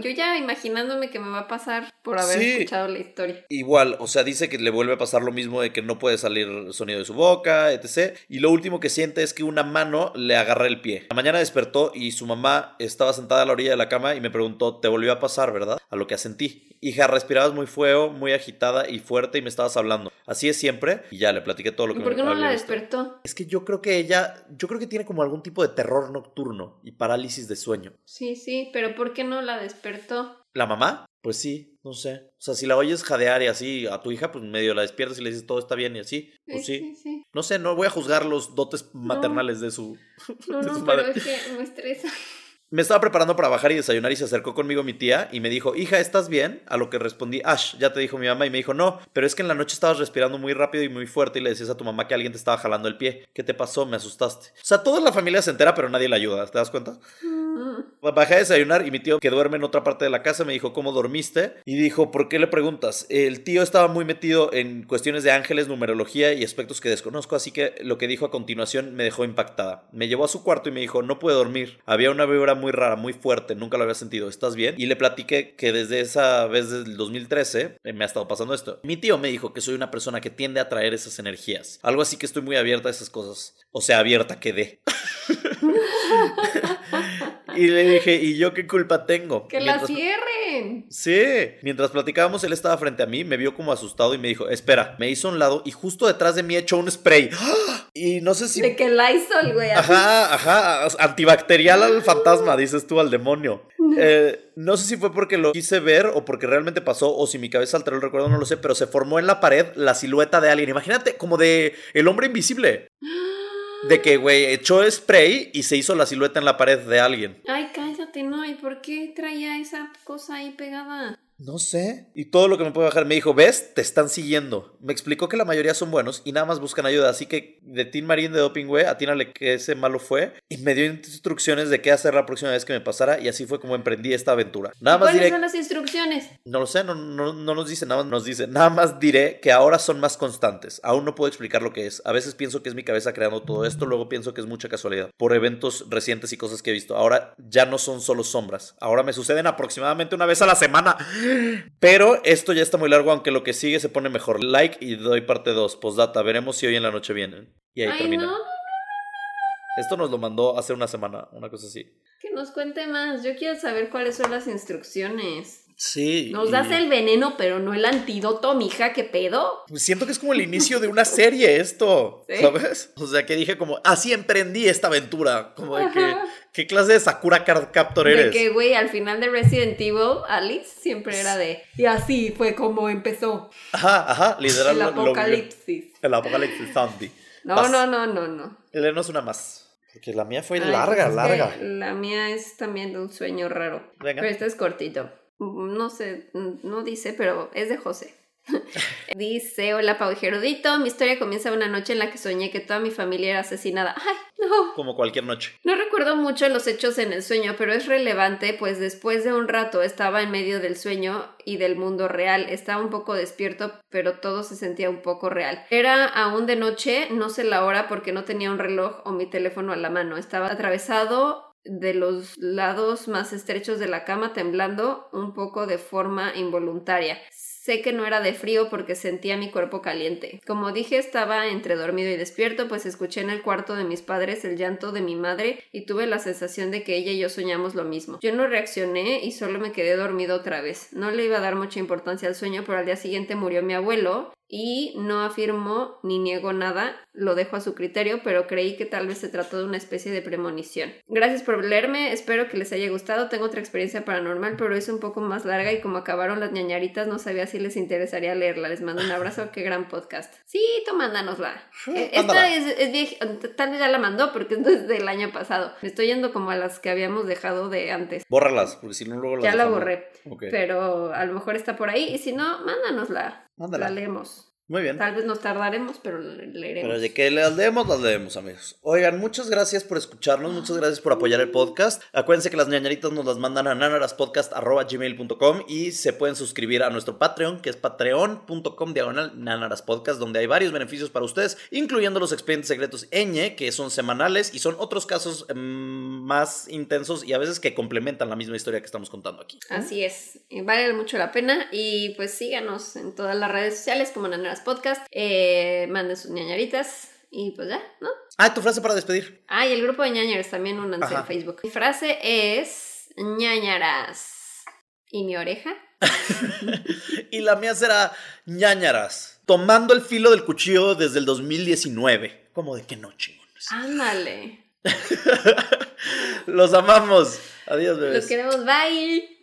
Yo ya imaginándome que me va a pasar por haber Sí. escuchado la historia. Igual, o sea, dice que le vuelve a pasar lo mismo de que no puede salir sonido de su boca, etc. Y lo último que siente es que una mano le agarra el pie. La mañana despertó y su mamá estaba sentada a la orilla de la cama y me preguntó, ¿te volvió a pasar, verdad? A lo que asentí. Hija, respirabas muy feo, muy agitada y fuerte y me estabas hablando. Así es siempre. Y ya le platiqué todo lo que ¿Y por qué me no la visto. despertó? Es que yo creo que ella, yo creo que tiene como algún tipo de terror nocturno y parálisis de sueño. Sí, sí, pero ¿por qué no la despertó? ¿La mamá? Pues sí, no sé. O sea, si la oyes jadear y así a tu hija, pues medio la despiertas y le dices todo está bien y así. Pues sí. sí, sí. No sé, no voy a juzgar los dotes maternales de su. No, de no, su pero es que me estresa. Me estaba preparando para bajar y desayunar y se acercó conmigo mi tía y me dijo, hija, ¿estás bien? A lo que respondí, Ash, ya te dijo mi mamá y me dijo, no, pero es que en la noche estabas respirando muy rápido y muy fuerte y le decías a tu mamá que alguien te estaba jalando el pie. ¿Qué te pasó? Me asustaste. O sea, toda la familia se entera, pero nadie la ayuda, ¿te das cuenta? Mm. Bajé a desayunar y mi tío que duerme en otra parte de la casa me dijo, ¿cómo dormiste? Y dijo, ¿por qué le preguntas? El tío estaba muy metido en cuestiones de ángeles, numerología y aspectos que desconozco, así que lo que dijo a continuación me dejó impactada. Me llevó a su cuarto y me dijo, no pude dormir. Había una vibra muy rara, muy fuerte, nunca lo había sentido. ¿Estás bien? Y le platiqué que desde esa vez del 2013 eh, me ha estado pasando esto. Mi tío me dijo que soy una persona que tiende a traer esas energías. Algo así que estoy muy abierta a esas cosas. O sea, abierta quedé. Y le dije, ¿y yo qué culpa tengo? ¡Que la Mientras- Sí, mientras platicábamos, él estaba frente a mí, me vio como asustado y me dijo, espera, me hizo a un lado y justo detrás de mí echó un spray. ¡Ah! Y no sé si... De que Lysol, güey. Ajá, ajá, antibacterial al fantasma, dices tú, al demonio. Eh, no sé si fue porque lo quise ver o porque realmente pasó o si mi cabeza alteró el recuerdo, no lo sé, pero se formó en la pared la silueta de alguien. Imagínate, como de el hombre invisible. De que, güey, echó spray y se hizo la silueta en la pared de alguien. Ay, cállate, no. ¿Y por qué traía esa cosa ahí pegada? No sé. Y todo lo que me puede bajar me dijo, ves, te están siguiendo. Me explicó que la mayoría son buenos y nada más buscan ayuda. Así que de Team Marín de Doping, güey, atínale que ese malo fue. Y me dio instrucciones de qué hacer la próxima vez que me pasara. Y así fue como emprendí esta aventura. Nada más ¿Cuáles diré... son las instrucciones? No lo sé, no, no, no nos dice, nada más nos dice. Nada más diré que ahora son más constantes. Aún no puedo explicar lo que es. A veces pienso que es mi cabeza creando todo esto, luego pienso que es mucha casualidad. Por eventos recientes y cosas que he visto. Ahora ya no son solo sombras. Ahora me suceden aproximadamente una vez a la semana. Pero esto ya está muy largo, aunque lo que sigue se pone mejor. Like y doy parte 2. Postdata. Veremos si hoy en la noche vienen. Y ahí Ay, termina. no, Esto nos lo mandó hace una semana, una cosa así. que nos cuente más. Yo quiero saber cuáles son las instrucciones. Sí. Nos y- das el veneno, pero no el antídoto, mija, ¿qué pedo? Siento que es como el inicio de una serie esto, ¿Sí? ¿sabes? O sea, que dije como, así emprendí esta aventura. Como de que, Ajá. ¿Qué clase de Sakura Card Captor De eres? que, güey, al final de Resident Evil, Alice siempre era de. Y así fue como empezó Ajá, ajá, literal. el lo- apocalipsis. el apocalipsis zombie. No, Vas. no, no, no, no. Léenos una más. Porque la mía fue Ay, larga, pues es larga. La mía es también de un sueño raro. Venga. Pero este es cortito. No sé, no dice, pero es de José. dice, hola Pau y Gerudito, mi historia comienza una noche en la que soñé que toda mi familia era asesinada. ¡Ay, no! Como cualquier noche. No recuerdo mucho los hechos en el sueño, pero es relevante, pues después de un rato estaba en medio del sueño y del mundo real. Estaba un poco despierto, pero todo se sentía un poco real. Era aún de noche, no sé la hora porque no tenía un reloj o mi teléfono a la mano. Estaba atravesado de los lados más estrechos de la cama, temblando un poco de forma involuntaria. Sé que no era de frío porque sentía mi cuerpo caliente. Como dije, estaba entre dormido y despierto, pues escuché en el cuarto de mis padres el llanto de mi madre y tuve la sensación de que ella y yo soñamos lo mismo. Yo no reaccioné y solo me quedé dormido otra vez. No le iba a dar mucha importancia al sueño, pero al día siguiente murió mi abuelo y no afirmo ni niego nada, lo dejo a su criterio, pero creí que tal vez se trató de una especie de premonición. Gracias por leerme, espero que les haya gustado. Tengo otra experiencia paranormal, pero es un poco más larga y como acabaron las ñañaritas, no sabía si les interesaría leerla. Les mando un abrazo, qué gran podcast. Sí, tú mándanosla. Eh, Esta mándala. es, es vieja, tal vez ya la mandó porque es desde el año pasado. Me estoy yendo como a las que habíamos dejado de antes. Bórralas, porque si no luego las Ya la borré, Ok. pero a lo mejor está por ahí y si no, mándanosla. Mándala. La leemos. Muy bien. Tal vez nos tardaremos, pero leeremos. Pero de que las leemos, las leemos, amigos. Oigan, muchas gracias por escucharnos, muchas gracias por apoyar el podcast. Acuérdense que las ñañaritas nos las mandan a nanaraspodcast.gmail.com y se pueden suscribir a nuestro Patreon, que es patreon.com diagonal nanaraspodcast, donde hay varios beneficios para ustedes, incluyendo los expedientes secretos ñ, que son semanales y son otros casos mm, más intensos y a veces que complementan la misma historia que estamos contando aquí. Así es, vale mucho la pena y pues síganos en todas las redes sociales como Podcast, eh, manden sus ñañaritas y pues ya, ¿no? Ah, tu frase para despedir. Ah, y el grupo de ñañaras también únanse en Facebook. Mi frase es ñañaras. ¿Y mi oreja? y la mía será ñañaras, tomando el filo del cuchillo desde el 2019. Como de que no, chingones. Ándale. Los amamos. Adiós, bebés. Los queremos, bye.